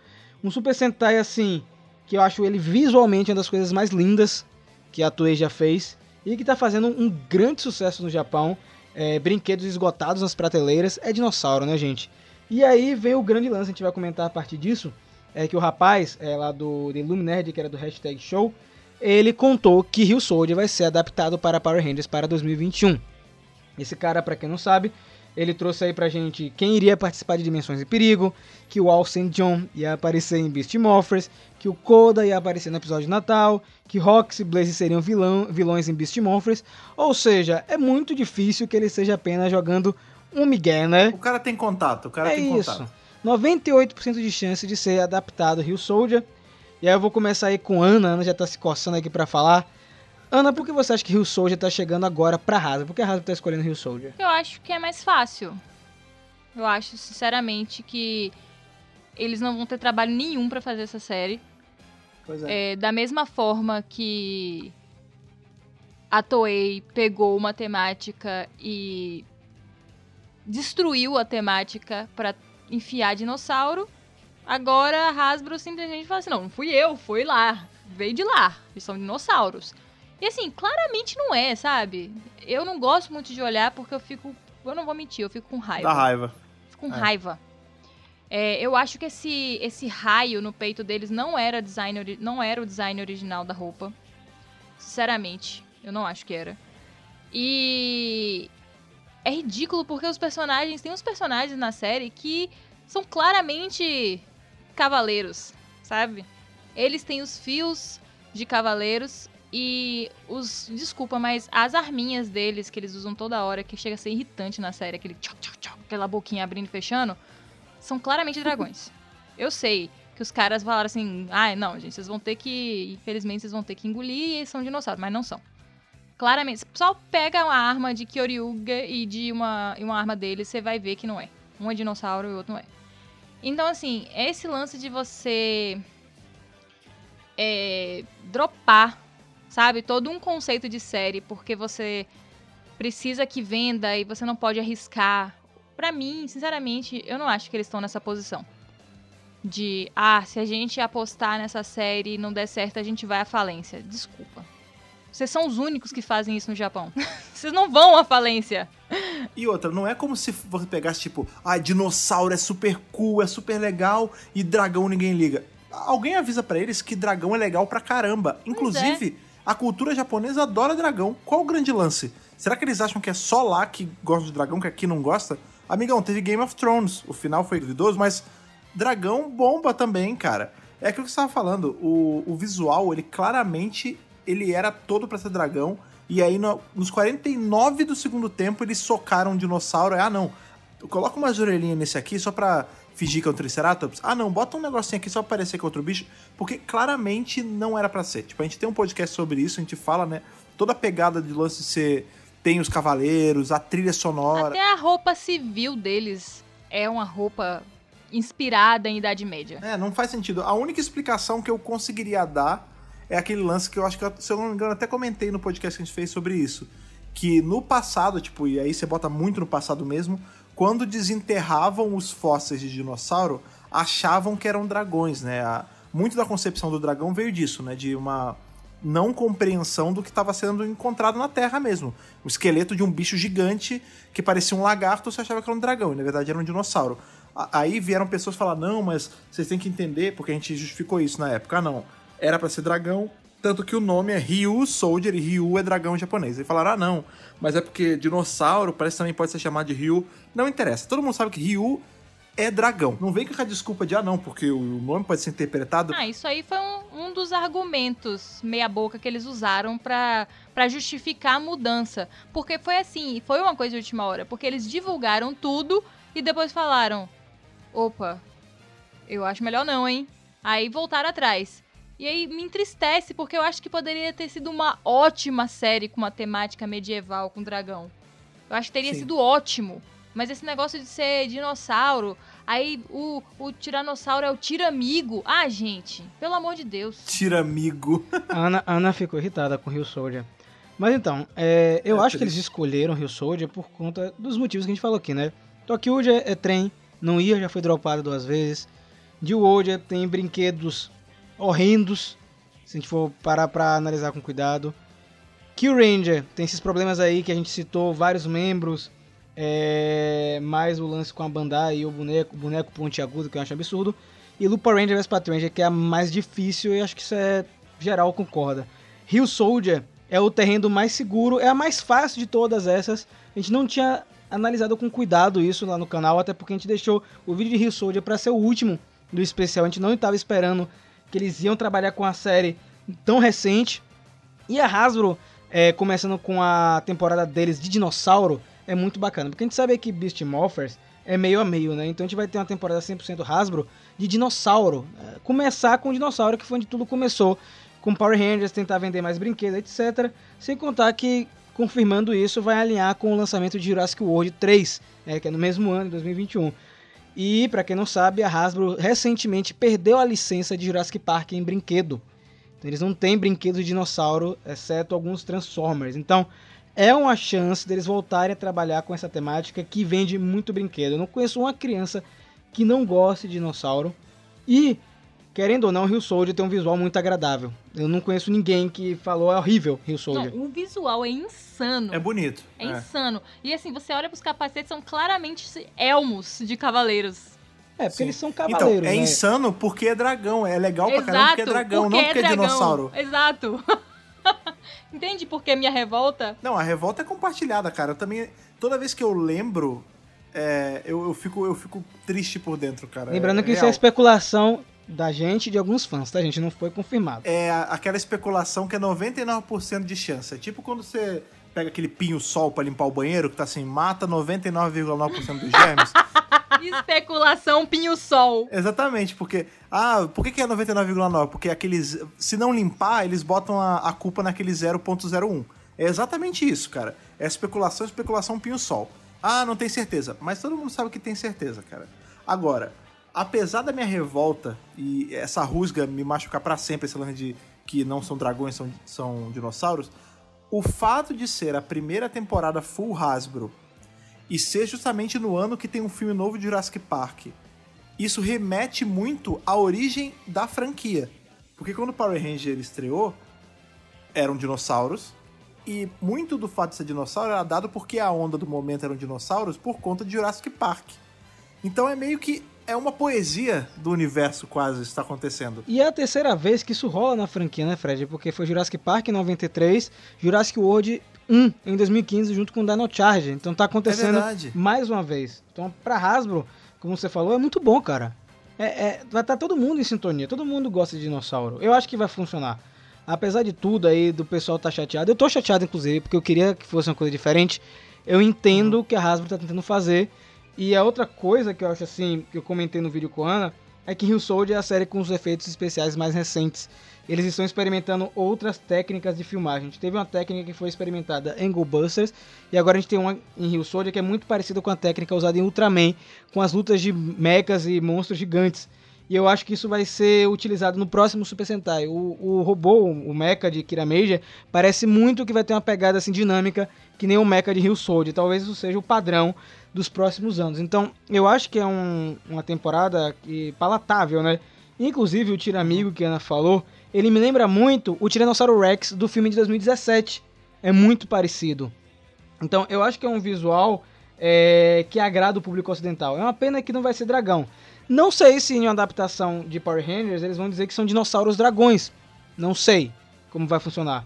C: Um Super Sentai, assim, que eu acho ele visualmente uma das coisas mais lindas que a Toei já fez e que tá fazendo um grande sucesso no Japão. É, brinquedos esgotados nas prateleiras. É dinossauro, né, gente? E aí vem o grande lance, a gente vai comentar a partir disso. É que o rapaz, é, lá do The Luminerd, que era do hashtag Show, ele contou que Rio Soldier vai ser adaptado para Power Rangers para 2021. Esse cara, pra quem não sabe, ele trouxe aí pra gente quem iria participar de Dimensões de Perigo, que o Al St. John ia aparecer em Beast Morphers, que o Koda ia aparecer no episódio de Natal, que Rox e Blaze seriam vilão, vilões em Beast Morphers. Ou seja, é muito difícil que ele seja apenas jogando um migué, né?
A: O cara tem contato, o cara
C: é
A: tem
C: isso.
A: contato.
C: 98% de chance de ser adaptado Rio Soldier. E aí eu vou começar aí com Ana, Ana já tá se coçando aqui pra falar. Ana, por que você acha que Rio Soldier tá chegando agora pra Hasbro? Por que a Hasbro tá escolhendo Rio Soldier?
B: Eu acho que é mais fácil. Eu acho, sinceramente, que eles não vão ter trabalho nenhum pra fazer essa série.
A: Pois é.
B: É, da mesma forma que a Toei pegou uma temática e destruiu a temática pra enfiar dinossauro, agora a Hasbro simplesmente fala assim, não, não fui eu, foi lá, veio de lá, eles são dinossauros. E assim, claramente não é, sabe? Eu não gosto muito de olhar porque eu fico, eu não vou mentir, eu fico com raiva
A: Dá raiva.
B: fico com
A: É.
B: raiva. É, eu acho que esse, esse raio no peito deles não era, design, não era o design original da roupa. Sinceramente, eu não acho que era. E é ridículo porque os personagens, tem uns personagens na série que são claramente cavaleiros, sabe? Eles têm os fios de cavaleiros e os, desculpa, mas as arminhas deles que eles usam toda hora, que chega a ser irritante na série, aquele tchoc, tchoc, aquela boquinha abrindo e fechando, são claramente dragões. Eu sei que os caras falaram assim, ai, não, gente, vocês vão ter que, infelizmente, vocês vão ter que engolir e são dinossauros, mas não são. Claramente, só pega uma arma de Kyoryuga e de uma, uma arma deles, você vai ver que não é. Um é dinossauro e o outro não é. Então, assim, esse lance de você é, dropar, sabe, todo um conceito de série, porque você precisa que venda e você não pode arriscar. Pra mim, sinceramente, eu não acho que eles estão nessa posição. De, ah, se a gente apostar nessa série e não der certo, a gente vai à falência. Desculpa. Vocês são os únicos que fazem isso no Japão. Vocês não vão à falência.
A: E outra, não é como se você pegasse tipo, ah, dinossauro é super cool, é super legal e dragão ninguém liga. Alguém avisa pra eles que dragão é legal pra caramba. Inclusive, a cultura japonesa adora dragão. Qual o grande lance? Será que eles acham que é só lá que gosta de dragão, que aqui não gosta? Amigão, teve Game of Thrones. O final foi duvidoso, mas dragão bomba também, cara. É aquilo que você tava falando. O, o visual, ele claramente ele era todo pra ser dragão. E aí, no- nos 49 do segundo tempo, eles socaram um dinossauro. Ah, não. Coloca umas orelhinhas nesse aqui só pra fingir que é um Triceratops. Ah, não. Bota um negocinho aqui só pra parecer que é outro bicho. Porque claramente não era pra ser. Tipo, a gente tem um podcast sobre isso, a gente fala, né? Toda a pegada de lance de ser. Tem os cavaleiros, a trilha sonora.
B: Até a roupa civil deles é uma roupa inspirada em Idade Média.
A: É, não faz sentido. A única explicação que eu conseguiria dar é aquele lance que eu acho que, se eu não me engano, até comentei no podcast que a gente fez sobre isso. Que no passado, tipo, e aí você bota muito no passado mesmo, quando desenterravam os fósseis de dinossauro, achavam que eram dragões, né? A- muito da concepção do dragão veio disso, né? De uma não compreensão do que estava sendo encontrado na Terra mesmo. O esqueleto de um bicho gigante que parecia um lagarto, você achava que era um dragão, e na verdade era um dinossauro. Aí vieram pessoas falar: não, mas vocês têm que entender, porque a gente justificou isso na época. Não. Era pra ser dragão, tanto que o nome é Ryu Soldier e Ryu é dragão japonês. Aí falaram: ah, não, mas é porque dinossauro parece que também pode ser chamado de Ryu. Não interessa. Todo mundo sabe que Ryu é dragão. Não vem com a desculpa de, ah, não, porque o nome pode ser interpretado.
B: Ah, isso aí foi um, um dos argumentos meia-boca que eles usaram pra justificar a mudança. Porque foi assim, foi uma coisa de última hora. Porque eles divulgaram tudo e depois falaram: opa, eu acho melhor não, hein? Aí voltaram atrás. E aí me entristece, porque eu acho que poderia ter sido uma ótima série com uma temática medieval com dragão. Eu acho que teria
A: Sim.
B: sido ótimo. Mas esse negócio de ser dinossauro, aí o, o tiranossauro é o tiramigo. Ah, gente, pelo amor de Deus.
A: Tiramigo.
C: A Ana, a Ana ficou irritada com Rio Soldier. Mas então, é, eu
A: É
C: acho que eles
A: triste.
C: escolheram Rio Soldier por conta dos motivos que a gente falou aqui, né? Tokyo é, é trem, não ia, já foi dropado duas vezes. de World tem brinquedos horrendos, se a gente for parar pra analisar com cuidado. Kill Ranger tem esses problemas aí que a gente citou, vários membros, é, mais o lance com a Bandai e o boneco, o boneco pontiagudo, que eu acho absurdo. E Lupa Ranger vs Pat Ranger, que é a mais difícil e acho que isso é geral concorda. Rio Soldier é o terreno mais seguro, é a mais fácil de todas essas. A gente não tinha analisado com cuidado isso lá no canal, até porque a gente deixou o vídeo de Rio Soldier para ser o último do especial. A gente não estava esperando que eles iam trabalhar com a série tão recente. E a Hasbro, é, começando com a temporada deles de dinossauro, é muito bacana. Porque a gente sabe que Beast Morphers é meio a meio, né? Então a gente vai ter uma temporada 100% Hasbro de dinossauro. É, começar com o dinossauro, que foi onde tudo começou. Com Power Rangers, tentar vender mais brinquedos, etc. Sem contar que, confirmando isso, vai alinhar com o lançamento de Jurassic World 3, é, que é no mesmo ano, em 2021. E, para quem não sabe, a Hasbro recentemente perdeu a licença de Jurassic Park em brinquedo. Então, eles não têm brinquedos de dinossauro, exceto alguns Transformers. Então, é uma chance deles voltarem a trabalhar com essa temática que vende muito brinquedo. Eu não conheço uma criança que não goste de dinossauro. E, querendo ou não, Rio Soldier tem um visual muito agradável. Eu não conheço ninguém que falou é horrível Rio Soldier.
B: Não, o visual é insano.
A: É bonito.
B: É insano. E assim, você olha pros capacetes, são claramente elmos de cavaleiros.
C: É, porque
A: Sim.
C: eles são
A: Então,
C: cavaleiros,
A: é
C: né?
A: insano porque é dragão. É legal pra caramba porque é dragão, não porque é,
B: dragão.
A: dinossauro.
B: Exato. Entende por que minha revolta?
A: Não, a revolta é compartilhada, cara. Eu também. Toda vez que eu lembro, é, eu, eu, fico, eu fico triste por dentro, cara.
C: Lembrando
A: é,
C: que isso é
A: real.
C: especulação da gente e de alguns fãs, tá, gente? Não foi confirmado.
A: É aquela especulação que é 99% de chance. É tipo quando você pega aquele pinho-sol pra limpar o banheiro, que tá assim, mata 99,9% dos germes.
B: Especulação pinho-sol.
A: Exatamente, porque. Ah, por que, que é 99,9? Porque aqueles. Se não limpar, eles botam a, a culpa naquele 0,01. É exatamente isso, cara. É especulação, especulação pinho-sol. Ah, não tem certeza. Mas todo mundo sabe que tem certeza, cara. Agora, apesar da minha revolta e essa rusga me machucar pra sempre, esse lance de que não são dragões, são, são dinossauros, o fato de ser a primeira temporada full Hasbro e ser justamente no ano que tem um filme novo de Jurassic Park, isso remete muito à origem da franquia. Porque quando o Power Ranger estreou, eram dinossauros, e muito do fato de ser dinossauro era dado porque a onda do momento eram dinossauros por conta de Jurassic Park. Então é meio que é uma poesia do universo quase está acontecendo.
C: E é a terceira vez que isso rola na franquia, né, Fred? Porque foi Jurassic Park em 93, Jurassic World 1 em 2015, junto com Dino Charge. Então tá acontecendo
A: É
C: mais uma vez. Então, pra Hasbro, como você falou, é muito bom, cara. É, é- vai estar todo mundo em sintonia, todo mundo gosta de dinossauro. Eu acho que vai funcionar. Apesar de tudo aí, do pessoal tá chateado. Eu tô chateado, inclusive, porque eu queria que fosse uma coisa diferente. Eu entendo o que a Hasbro tá tentando fazer. E a outra coisa que eu acho assim, que eu comentei no vídeo com a Ana, é que Rio Soldier é a série com os efeitos especiais mais recentes. Eles estão experimentando outras técnicas de filmagem. A gente teve uma técnica que foi experimentada em Busters e agora a gente tem uma em Rio Soldier que é muito parecida com a técnica usada em Ultraman, com as lutas de mechas e monstros gigantes. E eu acho que isso vai ser utilizado no próximo Super Sentai. O, o robô, o mecha de Kira Major, parece muito que vai ter uma pegada assim dinâmica que nem o mecha de Rio Soldier. Talvez isso seja o padrão dos próximos anos. Então, eu acho que é um- uma temporada que, palatável, né? Inclusive, o Tiramigo que a Ana falou, ele me lembra muito o Tiranossauro Rex do filme de 2017. É muito parecido. Então, eu acho que é um visual é, que agrada o público ocidental. É uma pena que não vai ser dragão. Não sei se em uma adaptação de Power Rangers eles vão dizer que são dinossauros dragões. Não sei como vai funcionar.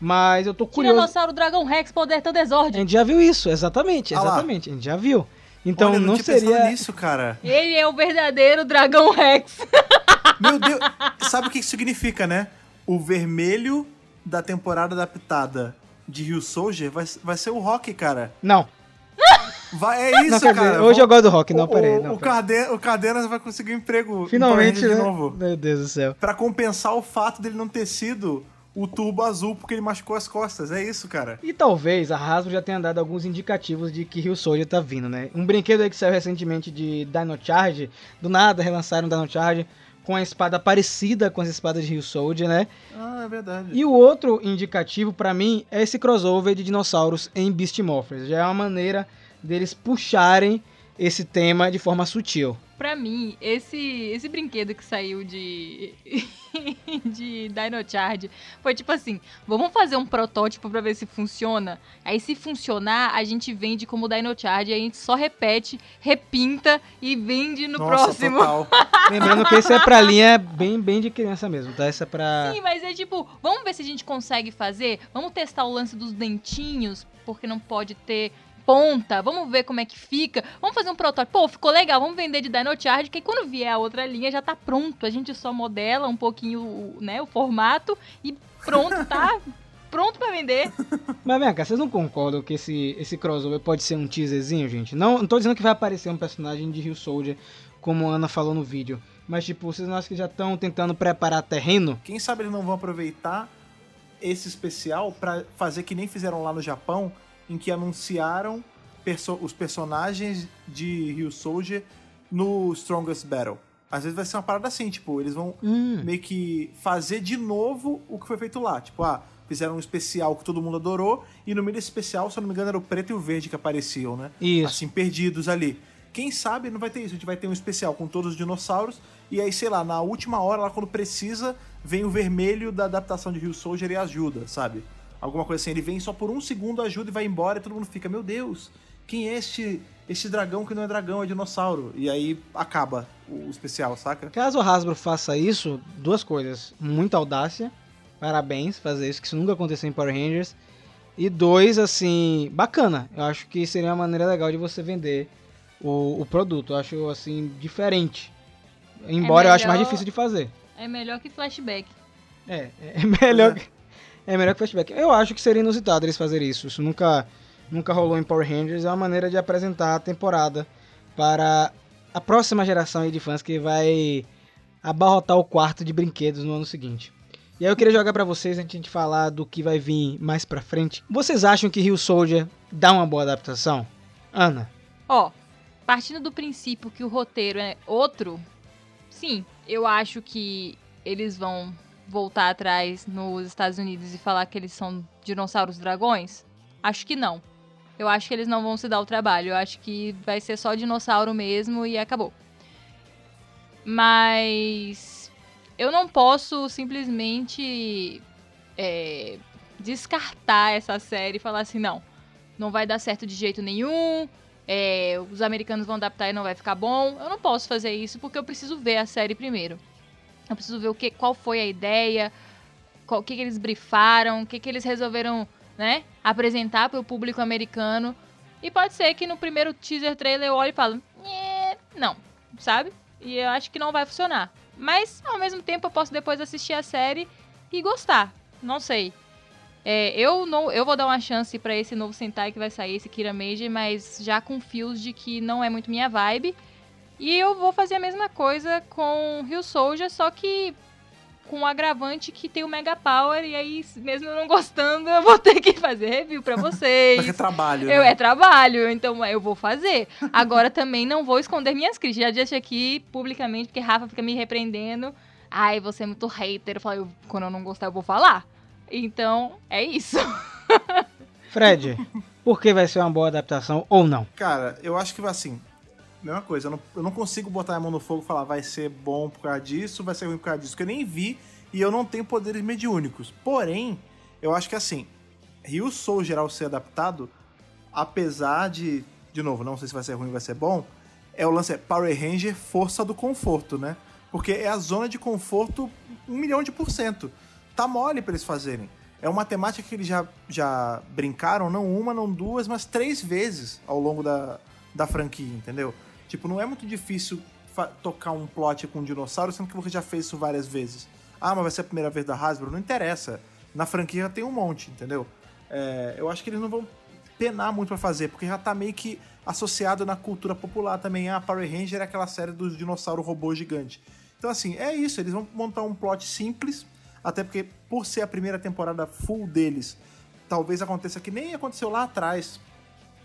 C: Mas eu tô curioso.
B: Tiranossauro Dragão Rex Poder
C: A
B: Desordem.
C: gente já viu isso, exatamente,
A: Ah
C: exatamente. A gente já viu. Então
A: Olha, eu
C: não
A: pensado
C: seria.
A: nisso, cara.
B: Ele é o verdadeiro Dragão Rex.
A: Meu Deus, sabe o que isso significa, né? O vermelho da temporada adaptada de Rio Soldier vai, vai ser o Rock, cara.
C: Não,
A: Vai, é isso,
C: não
A: cara.
C: dizer, hoje eu gosto do rock, não,
A: o,
C: peraí.
A: o,
C: Não,
A: o,
C: peraí.
A: Carden, o Cardenas vai conseguir um emprego em
C: Finalmente, né?
A: de novo.
C: Meu Deus do céu.
A: Pra compensar o fato dele não ter sido o turbo azul porque ele machucou as costas. É isso, cara.
C: E talvez a Hasbro já tenha dado alguns indicativos de que Rio Soldier tá vindo, né? Um brinquedo aí que saiu recentemente de Dino Charge, do nada relançaram Dino Charge com a espada parecida com as espadas de Rio Soldier, né?
A: Ah, é verdade.
C: E o outro indicativo pra mim é esse crossover de dinossauros em Beast Morphers. Já é uma maneira deles puxarem esse tema de forma sutil.
B: Pra mim, esse, esse brinquedo que saiu de, de Dino Charge foi tipo assim: vamos fazer um protótipo pra ver se funciona. Aí, se funcionar, a gente vende como Dino Charge. Aí a gente só repete, repinta e vende no
A: Nossa,
B: próximo.
A: total.
C: Lembrando que esse é pra linha bem, bem de criança mesmo, tá? Esse é pra.
B: Sim, mas é tipo, vamos ver se a gente consegue fazer. Vamos testar o lance dos dentinhos, porque não pode ter ponta. Vamos ver como é que fica. Vamos fazer um protótipo. Pô, ficou legal. Vamos vender de Dino Charge, que aí quando vier a outra linha já tá pronto. A gente só modela um pouquinho, o- né, o formato e pronto, tá? pronto pra vender.
C: Mas vem cá, vocês não concordam que esse, esse crossover pode ser um teaserzinho, gente? Não, não tô dizendo que vai aparecer um personagem de Rio Soldier, como a Ana falou no vídeo. Mas, tipo, vocês não acham que já estão tentando preparar terreno?
A: Quem sabe eles não vão aproveitar esse especial pra fazer que nem fizeram lá no Japão, em que anunciaram perso- os personagens de Rio Soldier no Strongest Battle. Às vezes vai ser uma parada assim, tipo, eles vão
C: Hum.
A: meio que fazer de novo o que foi feito lá. Tipo, ah, fizeram um especial que todo mundo adorou, e no meio desse especial, se eu não me engano, era o preto e o verde que apareciam, né?
C: Isso.
A: Assim, perdidos ali. Quem sabe não vai ter isso, a gente vai ter um especial com todos os dinossauros, e aí, sei lá, na última hora, lá quando precisa, vem o vermelho da adaptação de Rio Soldier e ajuda, sabe? Alguma coisa assim, ele vem só por um segundo, ajuda e vai embora, e todo mundo fica, meu Deus, quem é este, este dragão que não é dragão, é dinossauro? E aí acaba o especial, saca?
C: Caso a Hasbro faça isso, duas coisas. Muita audácia. Parabéns fazer isso, que isso nunca aconteceu em Power Rangers. E dois, assim, bacana. Eu acho que seria uma maneira legal de você vender o, o produto. Eu acho, assim, diferente. Embora eu acho mais
B: melhor-
C: difícil de fazer.
B: É melhor que flashback.
C: É, é melhor,
A: Pois
C: que, é melhor que flashback. Eu acho que seria inusitado eles fazerem isso. Isso nunca, nunca rolou em Power Rangers. É uma maneira de apresentar a temporada para a próxima geração de fãs que vai abarrotar o quarto de brinquedos no ano seguinte. E aí eu queria jogar pra vocês, antes de falar do que vai vir mais pra frente. Vocês acham que Rio Soldier dá uma boa adaptação? Ana?
B: Ó, partindo do princípio que o roteiro é outro, sim, eu acho que eles vão voltar atrás nos Estados Unidos e falar que eles são dinossauros dragões. Acho que não. Eu acho que eles não vão se dar o trabalho. Eu acho que vai ser só dinossauro mesmo e acabou. Mas eu não posso simplesmente é, descartar essa série e falar assim, não, não vai dar certo de jeito nenhum, é, os americanos vão adaptar e não vai ficar bom. Eu não posso fazer isso porque eu preciso ver a série primeiro. Eu preciso ver o que, qual foi a ideia, o que, que eles brifaram, o que, que eles resolveram né, apresentar para o público americano. E pode ser que no primeiro teaser trailer eu olhe e "Nhê, não, sabe? E eu acho que não vai funcionar. Mas, ao mesmo tempo, eu posso depois assistir a série e gostar. Não sei. É, eu não, eu vou dar uma chance pra esse novo Sentai que vai sair, esse Kira Major, mas já com fios de que não é muito minha vibe. E eu vou fazer a mesma coisa com Rio Soldier, só que com o agravante que tem o Mega Power, e aí, mesmo eu não gostando, eu vou ter que fazer review pra vocês.
A: Porque é trabalho,
B: Eu,
A: né?
B: é trabalho, então eu vou fazer. Agora também não vou esconder minhas críticas. Já disse aqui publicamente, porque Rafa fica me repreendendo. Ai, você é muito hater. Eu falo, eu- quando eu não gostar, eu vou falar. Então, é isso.
C: Fred, por que vai ser uma boa adaptação ou não?
A: Cara, eu acho que vai assim. Mesma coisa, eu não, eu não consigo botar a mão no fogo e falar vai ser bom por causa disso, vai ser ruim por causa disso, que eu nem vi e eu não tenho poderes mediúnicos. Porém, eu acho que assim, Rio Soul geral ser adaptado, apesar de, de novo, não sei se vai ser ruim ou vai ser bom, é o lance é Power Ranger força do conforto, né? Porque é a zona de conforto um milhão de por cento. Tá mole pra eles fazerem. É uma temática que eles já, já brincaram, não uma, não duas, mas três vezes ao longo da, da franquia, entendeu? Tipo, não é muito difícil tocar um plot com um dinossauro, sendo que você já fez isso várias vezes. Ah, mas vai ser a primeira vez da Hasbro? Não interessa. Na franquia já tem um monte, entendeu? É, eu acho que eles não vão penar muito pra fazer, porque já tá meio que associado na cultura popular também. Ah, Power Ranger é aquela série dos dinossauro robô gigante. Então, assim, é isso. Eles vão montar um plot simples, até porque, por ser a primeira temporada full deles, talvez aconteça que nem aconteceu lá atrás,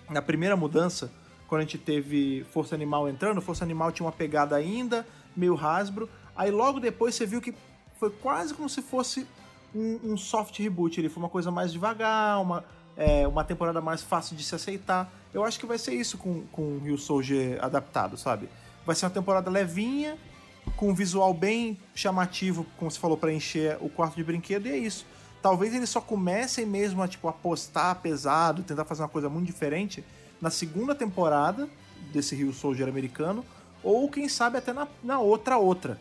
A: na primeira mudança, quando a gente teve Força Animal entrando, Força Animal tinha uma pegada ainda, meio Hasbro. Aí logo depois você viu que foi quase como se fosse um, um soft reboot. Ele foi uma coisa mais devagar, uma, é, uma temporada mais fácil de se aceitar. Eu acho que vai ser isso com, com o Rio Soldier adaptado, sabe? vai ser uma temporada levinha, com um visual bem chamativo, como você falou, pra encher o quarto de brinquedo, e é isso. Talvez eles só comecem mesmo a tipo, apostar pesado, tentar fazer uma coisa muito diferente na segunda temporada desse Rio Soldier americano, ou quem sabe até na, na outra outra.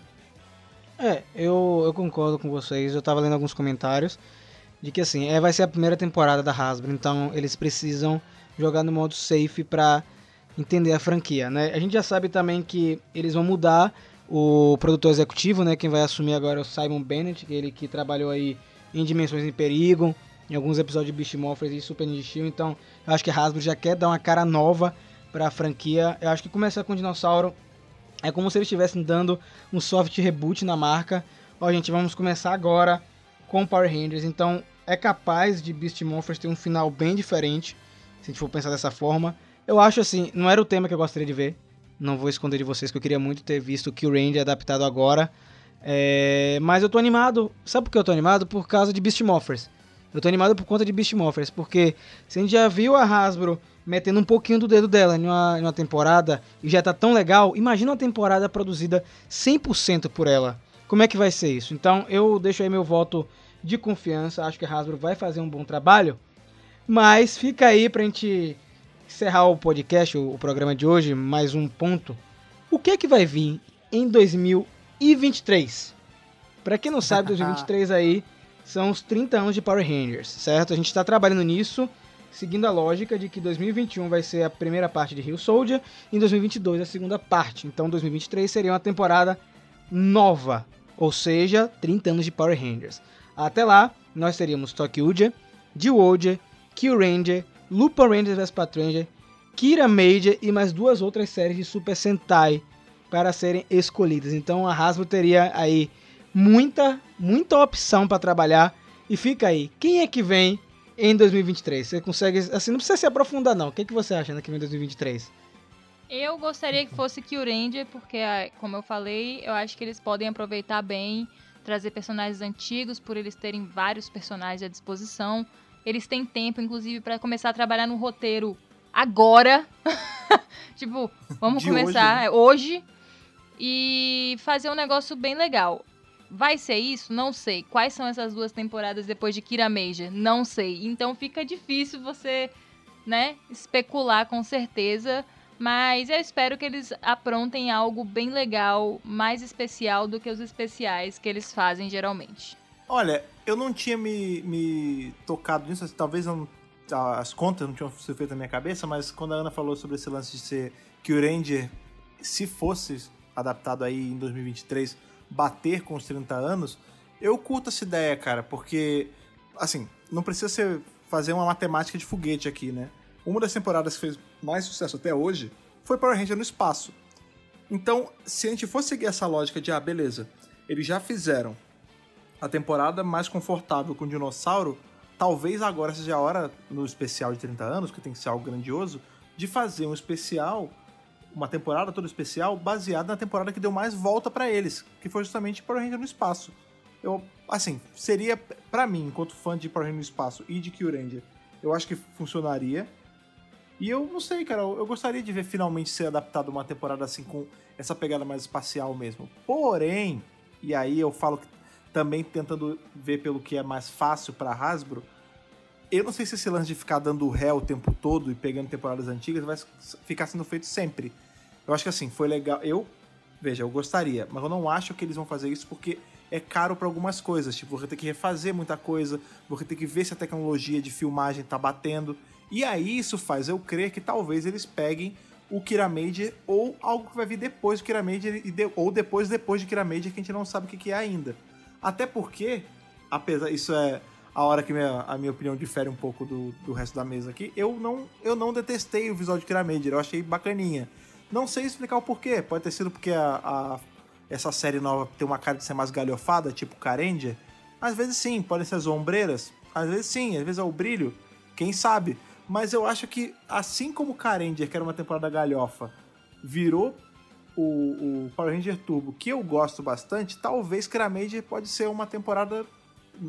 C: É, eu, eu concordo com vocês. Eu tava lendo alguns comentários de que assim, é, vai ser a primeira temporada da Hasbro, então eles precisam jogar no modo safe pra entender a franquia, né? A gente já sabe também que eles vão mudar o produtor executivo, né? Quem vai assumir agora é o Simon Bennett, ele que trabalhou aí em Dimensões em Perigo, em alguns episódios de Beast Morphers e Super Ninja Steel, então eu acho que a Hasbro já quer dar uma cara nova pra franquia. Eu acho que começar com o Dinossauro é como se eles estivessem dando um soft reboot na marca. Ó, gente, vamos começar agora com Power Rangers. Então, é capaz de Beast Morphers ter um final bem diferente, se a gente for pensar dessa forma. Eu acho assim, não era o tema que eu gostaria de ver. Não vou esconder de vocês que eu queria muito ter visto o Ranger adaptado agora. É, mas eu tô animado. Sabe por que eu tô animado? Por causa de Beast Morphers. Eu tô animado por conta de Beast Morphers, porque se a gente já viu a Hasbro metendo um pouquinho do dedo dela em uma, em uma temporada e já tá tão legal, imagina uma temporada produzida 100% por ela. Como é que vai ser isso? Então eu deixo aí meu voto de confiança, acho que a Hasbro vai fazer um bom trabalho, mas fica aí pra gente encerrar o podcast, o, o programa de hoje, mais um ponto. O que é que vai vir em 2023? Pra quem não sabe, 2023 aí são os 30 anos de Power Rangers, certo? A gente está trabalhando nisso, seguindo a lógica de que 2021 vai ser a primeira parte de Rio Soldier e 2022 a segunda parte. Então 2023 seria uma temporada nova, ou seja, 30 anos de Power Rangers. Até lá, nós teríamos Tokyuja, Jiwoja, Kill Ranger, Lupin Ranger vs Ranger, Kira Major e mais duas outras séries de Super Sentai para serem escolhidas. Então a Hasbro teria aí muita, muita opção para trabalhar. E fica aí, quem é que vem em 2023? Você consegue, assim, não precisa se aprofundar não. O que, é que você acha né, que vem em 2023?
B: Eu gostaria que fosse Kill Ranger, porque, ah, como eu falei, eu acho que eles podem aproveitar bem, trazer personagens antigos, por eles terem vários personagens à disposição. Eles têm tempo, inclusive, para começar a trabalhar no roteiro agora. tipo, vamos
A: De
B: começar é, hoje e fazer um negócio bem legal. Vai ser isso? Não sei. Quais são essas duas temporadas depois de Kira Major? Não sei. Então fica difícil você, né, especular com certeza. Mas eu espero que eles aprontem algo bem legal, mais especial do que os especiais que eles fazem geralmente.
A: Olha, eu não tinha me, me tocado nisso, talvez eu não- as contas não tinham sido feitas na minha cabeça, mas quando a Ana falou sobre esse lance de ser que o Ranger, se fosse adaptado aí em 2023, bater com os 30 anos, eu curto essa ideia, cara, porque, assim, não precisa ser fazer uma matemática de foguete aqui, né? Uma das temporadas que fez mais sucesso até hoje foi Power Ranger no espaço. Então, se a gente for seguir essa lógica de, ah, beleza, eles já fizeram a temporada mais confortável com o dinossauro, talvez agora seja a hora, no especial de 30 anos, que tem que ser algo grandioso, de fazer um especial, uma temporada toda especial, baseada na temporada que deu mais volta pra eles, que foi justamente Power Ranger no espaço. Eu, assim, seria, pra mim, enquanto fã de Power Ranger no espaço e de Kill Ranger, eu acho que funcionaria. E eu não sei, cara, eu gostaria de ver finalmente ser adaptado uma temporada assim com essa pegada mais espacial mesmo. Porém, e aí eu falo que também tentando ver pelo que é mais fácil pra Hasbro, eu não sei se esse lance de ficar dando ré o tempo todo e pegando temporadas antigas vai ficar sendo feito sempre. Eu acho que assim, foi legal. Eu, veja, eu gostaria, mas eu não acho que eles vão fazer isso porque é caro pra algumas coisas. Tipo, vou ter que refazer muita coisa, vou ter que ver se a tecnologia de filmagem tá batendo. E aí isso faz eu crer que talvez eles peguem o Kira Major ou algo que vai vir depois do Kira Major ou depois depois de Kira Major que a gente não sabe o que, que é ainda. Até porque, apesar isso é a hora que minha- a minha opinião difere um pouco do, do resto da mesa aqui, eu não, eu não detestei o visual de Kira Major, eu achei bacaninha. Não sei explicar o porquê, pode ter sido porque a, a- essa série nova tem uma cara de ser mais galhofada, tipo Carendia. Às vezes sim, podem ser as ombreiras, às vezes sim, às vezes é o brilho, quem sabe. Mas eu acho que, assim como Carendia, que era uma temporada galhofa, virou o, o Power Ranger Turbo, que eu gosto bastante, talvez Kira Major pode ser uma temporada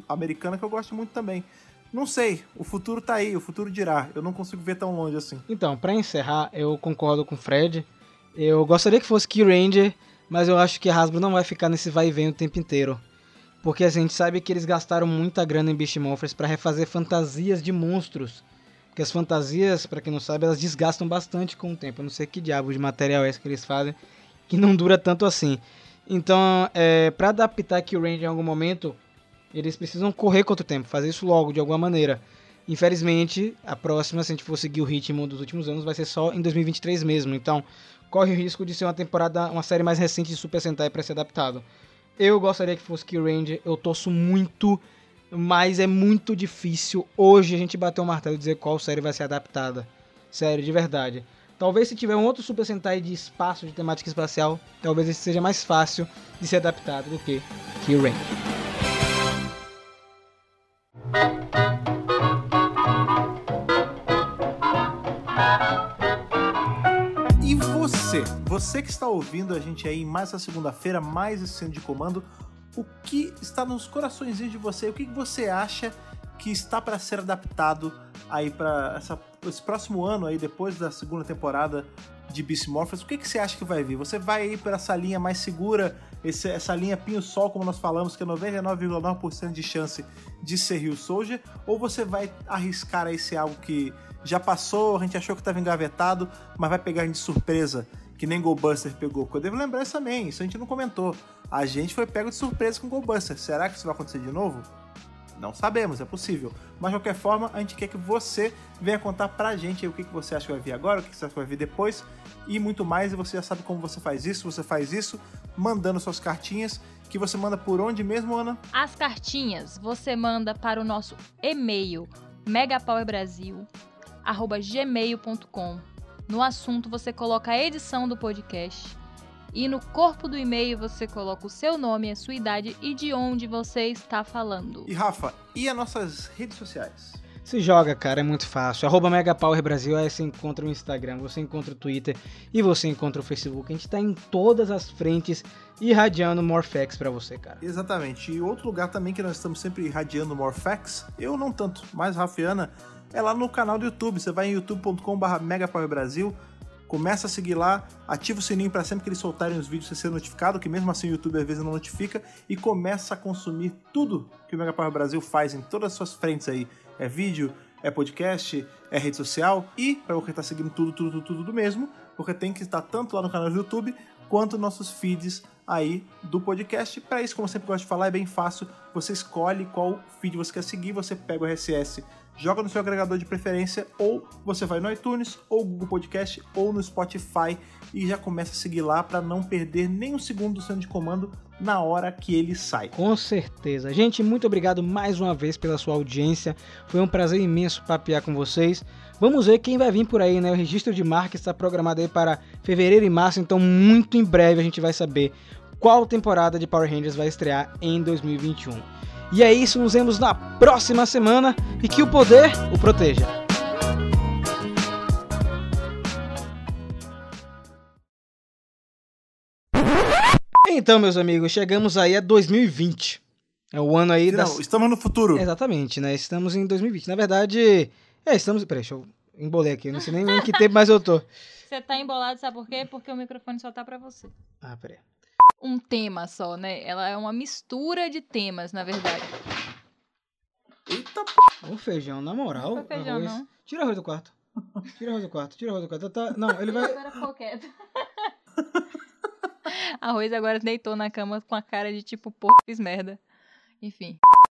A: americana que eu gosto muito também. Não sei, o futuro tá aí, o futuro dirá. Eu não consigo ver tão longe assim.
C: Então, pra encerrar, eu concordo com o Fred. Eu gostaria que fosse Key Ranger, mas eu acho que a Hasbro não vai ficar nesse vai e vem o tempo inteiro. Porque a gente sabe que eles gastaram muita grana em Beast Morphers para refazer fantasias de monstros. Porque as fantasias, para quem não sabe, elas desgastam bastante com o tempo. Eu não sei que diabo de material é esse que eles fazem, que não dura tanto assim. Então, é, para adaptar Key Ranger em algum momento, eles precisam correr contra o tempo, fazer isso logo, de alguma maneira. Infelizmente, a próxima, se a gente for seguir o ritmo dos últimos anos, vai ser só em 2023 mesmo. Então, corre o risco de ser uma temporada, uma série mais recente de Super Sentai para ser adaptado. Eu gostaria que fosse Kill Ranger, eu torço muito, mas é muito difícil hoje a gente bater o martelo e dizer qual série vai ser adaptada. Sério, de verdade. Talvez se tiver um outro Super Sentai de espaço, de temática espacial, talvez esse seja mais fácil de ser adaptado do que Kill Ranger.
A: E você, você que está ouvindo a gente aí mais essa segunda-feira, mais esse centro de comando, o que está nos coraçõezinhos de você? O que você acha que está para ser adaptado aí para esse próximo ano aí depois da segunda temporada de Beast Morphers? O que que você acha que vai vir? Você vai ir para essa linha mais segura, esse- essa linha Pinho Sol, como nós falamos, que é 99,9% de chance de ser Rio Soldier, ou você vai arriscar aí ser algo que já passou, a gente achou que estava engavetado, mas vai pegar a de surpresa, que nem Goldbuster pegou. Eu devo lembrar isso também, isso a gente não comentou. A gente foi pego de surpresa com Goldbuster. Será que isso vai acontecer de novo? Não sabemos, é possível. Mas de qualquer forma, a gente quer que você venha contar pra gente o que, que você acha que vai vir agora, o que, que você acha que vai vir depois e muito mais. E você já sabe como você faz isso, você faz isso mandando suas cartinhas, que você manda por onde mesmo, Ana?
B: As cartinhas você manda para o nosso e-mail megapowerbrasil@gmail.com. No assunto você coloca a edição do podcast e no corpo do e-mail você coloca o seu nome, a sua idade e de onde você está falando.
A: E Rafa, e as nossas redes sociais?
C: Se joga, cara, é muito fácil. Arroba Megapower Brasil, aí você encontra o Instagram, você encontra o Twitter e você encontra o Facebook. A gente tá em todas as frentes irradiando Morphex pra você, cara.
A: Exatamente. E outro lugar também que nós estamos sempre irradiando more facts, eu não tanto, mas Rafiana, é lá no canal do YouTube. Você vai em youtube.com.br megapowerbrasil, começa a seguir lá, ativa o sininho para sempre que eles soltarem os vídeos você ser notificado, que mesmo assim o YouTube às vezes não notifica, e começa a consumir tudo que o Megapower Brasil faz em todas as suas frentes aí. É vídeo, é podcast, é rede social, e para você estar seguindo tudo, tudo, tudo, tudo do mesmo, porque tem que estar tanto lá no canal do YouTube quanto nossos feeds aí do podcast. Para isso, como eu sempre gosto de falar, é bem fácil. Você escolhe qual feed você quer seguir, você pega o RSS, joga no seu agregador de preferência, ou você vai no iTunes, ou Google Podcast, ou no Spotify e já começa a seguir lá para não perder nem um segundo do centro de comando na hora que ele sai.
C: Com certeza. Gente, muito obrigado mais uma vez pela sua audiência. Foi um prazer imenso papear com vocês. Vamos ver quem vai vir por aí, né? O registro de marca está programado aí para fevereiro e março, então muito em breve a gente vai saber qual temporada de Power Rangers vai estrear em 2021. E é isso, nos vemos na próxima semana e que o poder o proteja. Então, meus amigos, chegamos aí a 2020. É o ano aí das...
A: Não, estamos no futuro.
C: Exatamente, né? Estamos em 2020. Na verdade, é, estamos... Peraí, deixa eu embolei aqui. Eu não sei nem em que tempo mais eu tô.
B: Você tá embolado, sabe por quê? Porque o microfone só tá pra você.
C: Ah, peraí.
B: Um tema só, né? Ela é uma mistura de temas, na verdade.
A: Eita,
C: Ô, feijão, na moral.
B: Não feijão,
C: arroz.
B: não.
C: Tira arroz do quarto. Tira arroz do quarto, tira arroz do quarto. Tá... Não, ele vai...
B: Agora ficou quieto. Arroz agora deitou na cama com a cara de tipo, porra, fiz merda. Enfim.